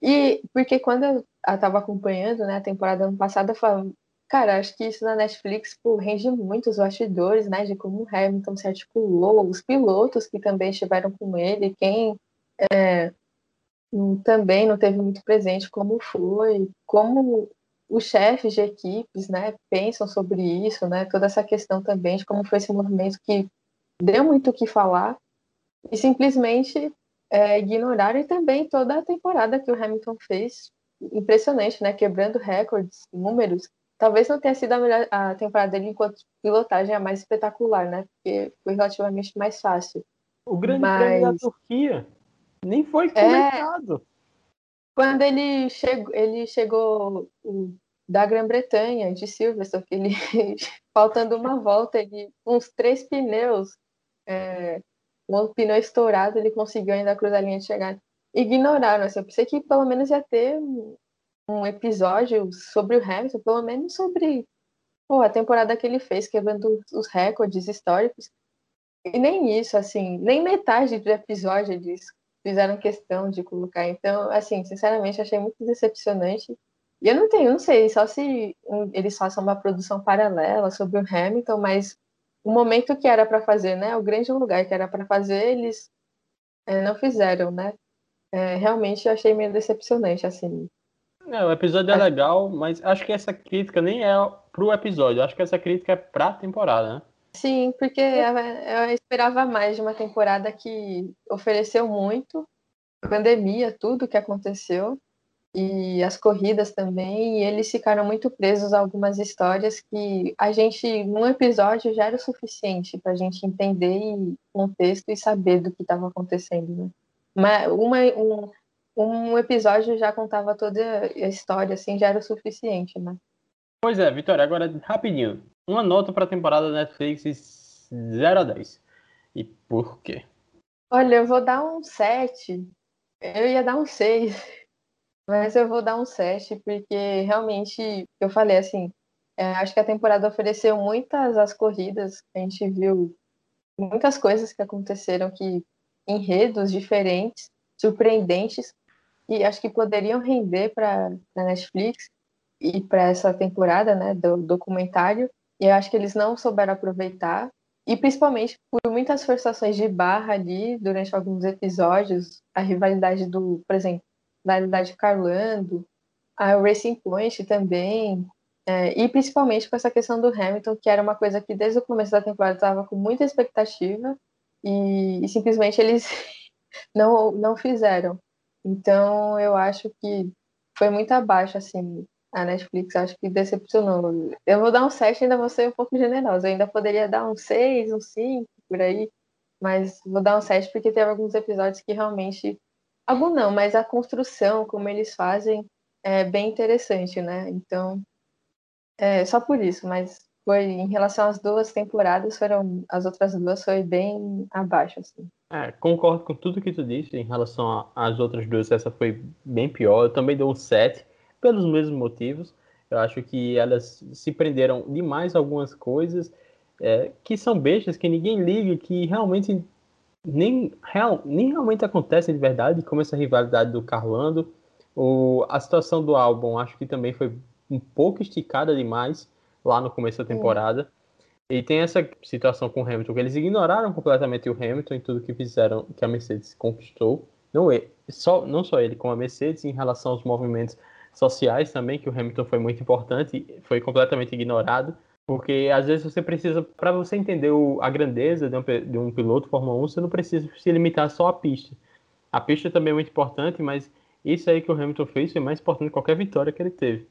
E porque quando eu, eu tava acompanhando né, a temporada ano passada, eu falava, cara, acho que isso na Netflix pô, rende muito os bastidores, né? De como o Hamilton se articulou, os pilotos que também estiveram com ele, quem é, também não teve muito presente, como foi, como os chefes de equipes, né, pensam sobre isso, né, toda essa questão também de como foi esse movimento que deu muito o que falar e simplesmente é, ignoraram e também toda a temporada que o Hamilton fez, impressionante, né, quebrando recordes, números. Talvez não tenha sido a, melhor, a temporada dele enquanto pilotagem a mais espetacular, né, porque foi relativamente mais fácil. O Grande Mas... Prêmio da Turquia nem foi é. comentado. É... Quando ele chegou, ele chegou da Grã-Bretanha, de Silverstone, que ele, faltando uma volta, ele, uns três pneus, é, um pneu estourado, ele conseguiu ainda cruzar a linha de chegada. Ignoraram, assim, eu pensei que pelo menos ia ter um episódio sobre o Hamilton, pelo menos sobre pô, a temporada que ele fez, quebrando os recordes históricos. E nem isso, assim, nem metade do episódio eles fizeram questão de colocar. Então, assim, sinceramente, achei muito decepcionante. E eu não tenho, não sei, só se eles façam uma produção paralela sobre o Hamilton, mas o momento que era para fazer, né, o grande lugar que era para fazer, eles é, não fizeram, né? É, realmente eu achei meio decepcionante, assim. É, o episódio é, é legal, mas acho que essa crítica nem é pro episódio, acho que essa crítica é pra temporada, né? Sim, porque eu esperava mais de uma temporada que ofereceu muito, pandemia, tudo que aconteceu, e as corridas também, e eles ficaram muito presos a algumas histórias que a gente, num episódio, já era o suficiente para a gente entender o contexto e saber do que estava acontecendo, né? Mas uma, um, um episódio já contava toda a história, assim, já era o suficiente, né? Pois é, Vitória, agora rapidinho. Uma nota para a temporada da Netflix 0 a 10. E por quê? Olha, eu vou dar um 7. Eu ia dar um 6. Mas eu vou dar um 7, porque realmente, eu falei assim, é, acho que a temporada ofereceu muitas as corridas, a gente viu muitas coisas que aconteceram que enredos diferentes, surpreendentes, e acho que poderiam render para a Netflix e para essa temporada, né, do documentário. E eu acho que eles não souberam aproveitar, e principalmente por muitas forçações de barra ali durante alguns episódios, a rivalidade do, por exemplo, da rivalidade Carlando, a Racing Point também, é, e principalmente com essa questão do Hamilton, que era uma coisa que desde o começo da temporada estava com muita expectativa e, e, simplesmente eles não, não fizeram. Então eu acho que foi muito abaixo, assim, a Netflix acho que decepcionou. Eu vou dar um 7, ainda vou ser um pouco generosa. Eu ainda poderia dar um 6, um 5, por aí. Mas vou dar um 7 porque teve alguns episódios que realmente. Algum não, mas a construção, como eles fazem, é bem interessante, né? Então, é só por isso, mas foi em relação às duas temporadas, foram as outras duas foi bem abaixo, assim. É, concordo com tudo que tu disse em relação às outras duas, essa foi bem pior. Eu também dou um 7 pelos mesmos motivos. Eu acho que elas se prenderam demais algumas coisas é, que são bestas, que ninguém liga, que realmente nem, real, nem realmente acontecem de verdade, como essa rivalidade do Carlando. O, a situação do álbum acho que também foi um pouco esticada demais lá no começo da temporada. E tem essa situação com o Hamilton, que eles ignoraram completamente o Hamilton em tudo que fizeram, que a Mercedes conquistou. Não, é, só, não só ele, como a Mercedes, em relação aos movimentos sociais também, que o Hamilton foi muito importante, foi completamente ignorado, porque às vezes você precisa, para você entender o, a grandeza de um, de um piloto Fórmula 1, você não precisa se limitar só à pista. A pista também é muito importante, mas isso aí que o Hamilton fez foi mais importante que qualquer vitória que ele teve.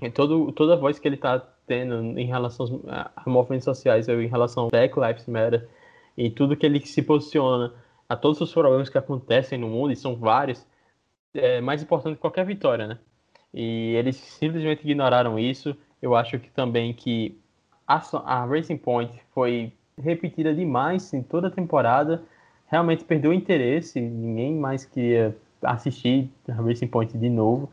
E todo, toda a voz que ele está tendo em relação a, movimentos sociais, em relação ao Black Lives Matter, e tudo que ele se posiciona a todos os problemas que acontecem no mundo, e são vários, é mais importante que qualquer vitória, né? E eles simplesmente ignoraram isso. Eu acho que também que a, a Racing Point foi repetida demais em toda a temporada. Realmente perdeu o interesse, ninguém mais queria assistir a Racing Point de novo,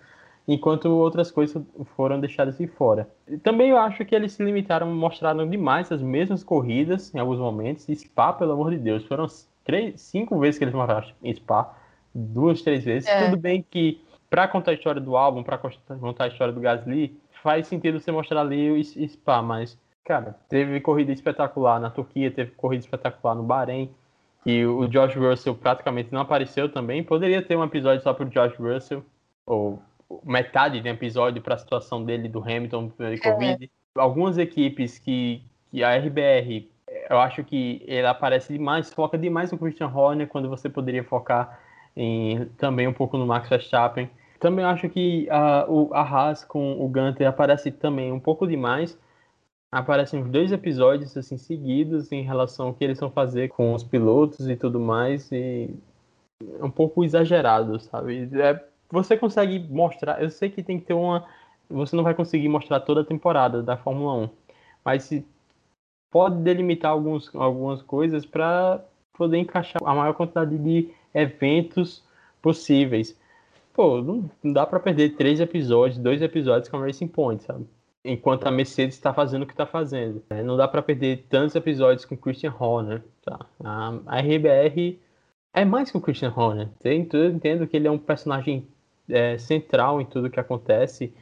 enquanto outras coisas foram deixadas de fora. Também eu acho que eles se limitaram, mostraram demais as mesmas corridas em alguns momentos. Spa, pelo amor de Deus, foram três, cinco vezes que eles mostraram Spa, duas, três vezes. É. Tudo bem que para contar a história do álbum, para contar a história do Gasly, faz sentido você mostrar ali o Spa, mas cara, teve corrida espetacular na Turquia, teve corrida espetacular no Bahrein, e o Josh Russell praticamente não apareceu também. Poderia ter um episódio só para o Josh Russell, ou metade de um episódio para a situação dele do Hamilton de é. Covid. É. Algumas equipes que, que a RBR, eu acho que ele aparece demais, foca demais no Christian Horner, quando você poderia focar em, também um pouco no Max Verstappen. Também acho que a, o, a Haas com o Gunter aparece também um pouco demais aparecem dois episódios assim seguidos em relação ao que eles vão fazer com os pilotos e tudo mais e é um pouco exagerado, sabe? É, você consegue mostrar, eu sei que tem que ter uma você não vai conseguir mostrar toda a temporada da Fórmula 1, mas se pode delimitar alguns, algumas coisas para poder encaixar a maior quantidade de eventos possíveis. Pô, não, não dá para perder três episódios, dois episódios com Racing Point, sabe? enquanto a Mercedes está fazendo o que está fazendo. Né? Não dá para perder tantos episódios com Christian Horner. Tá? A, a RBR é mais que o Christian Horner. Eu entendo que ele é um personagem é, central em tudo que acontece,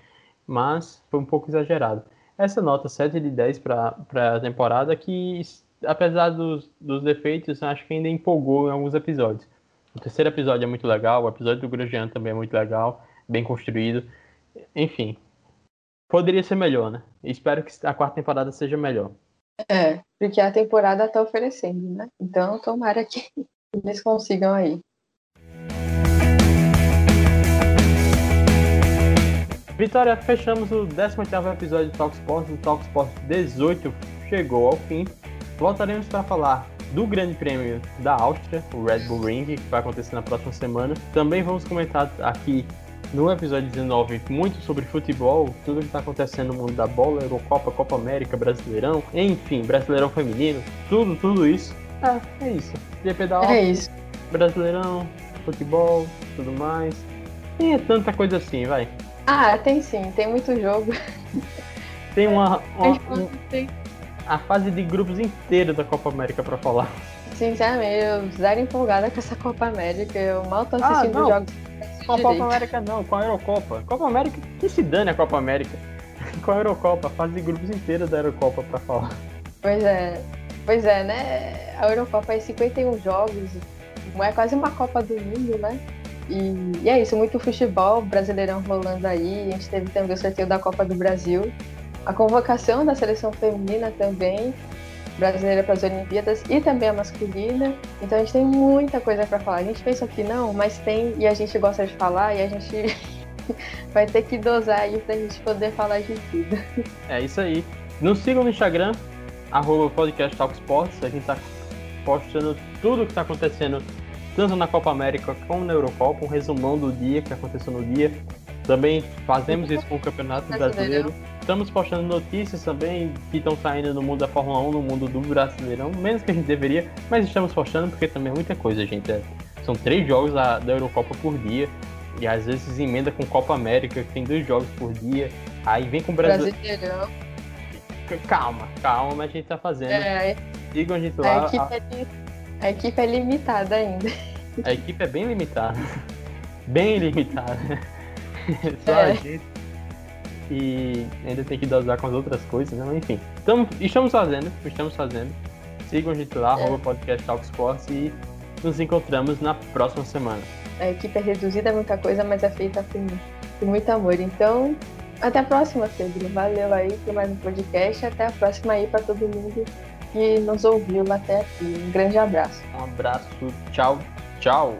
mas foi um pouco exagerado. Essa nota 7 de 10 para a temporada, que apesar dos, dos defeitos, acho que ainda empolgou em alguns episódios. O terceiro episódio é muito legal, o episódio do Grosjean também é muito legal, bem construído. Enfim, Poderia ser melhor, né? Espero que a quarta temporada seja melhor. É, porque a temporada tá oferecendo, né? Então, tomara que eles consigam aí. Vitória, fechamos o 18 episódio do Talk Sports. O Talk Sports 18 chegou ao fim. Voltaremos para falar do Grande Prêmio da Áustria, o Red Bull Ring, que vai acontecer na próxima semana. Também vamos comentar aqui no episódio 19 muito sobre futebol, tudo que está acontecendo no mundo da bola, Eurocopa, Copa América, Brasileirão, enfim, Brasileirão Feminino, tudo, tudo isso. É, é isso. GP da É isso. Brasileirão, futebol, tudo mais. Tem é tanta coisa assim, vai. Ah, tem sim, tem muito jogo. Tem uma, uma um, a fase de grupos inteira da Copa América para falar. Sinceramente, eu zero empolgada com essa Copa América. Eu mal tô assistindo ah, jogos com a Copa América não, com a Eurocopa. Copa América, que se dane a Copa América. com a Eurocopa, fase de grupos inteira da Eurocopa pra falar. Pois é, pois é, né? A Eurocopa é 51 jogos, é quase uma Copa do Mundo, né? E, e, é isso, muito futebol, brasileirão rolando aí. A gente teve também o sorteio da Copa do Brasil, a convocação da seleção feminina também brasileira para as Olimpíadas e também a masculina. Então a gente tem muita coisa para falar. A gente pensa que não, mas tem e a gente gosta de falar e a gente vai ter que dosar aí para a gente poder falar de tudo. É isso aí. Nos sigam no Instagram, arroba. A gente está postando tudo o que está acontecendo tanto na Copa América como na Eurocopa, um resumão do dia que aconteceu no dia. Também fazemos isso com o Campeonato Brasileiro. Estamos postando notícias também que estão saindo no mundo da Fórmula 1, no mundo do Brasileirão, menos que a gente deveria, mas estamos postando porque também é muita coisa, gente. É, são três jogos da, da Eurocopa por dia, e às vezes emenda com Copa América, que tem dois jogos por dia, aí vem com o Brasil... Brasileirão. Calma, calma, mas a gente tá fazendo. É, Sigam a gente lá. A equipe, é, a equipe é limitada ainda. A equipe é bem limitada. bem limitada. Só é. a gente e ainda tem que dosar com as outras coisas, né? Enfim, então, estamos fazendo, estamos fazendo. Sigam a gente lá, é. podcast Talk Sports e nos encontramos na próxima semana. A equipe é reduzida, muita coisa, mas é feita com, com muito amor. Então, até a próxima, Pedro. Valeu aí por mais um podcast. Até a próxima aí para todo mundo que nos ouviu até aqui. Um grande abraço. Um abraço. Tchau. Tchau.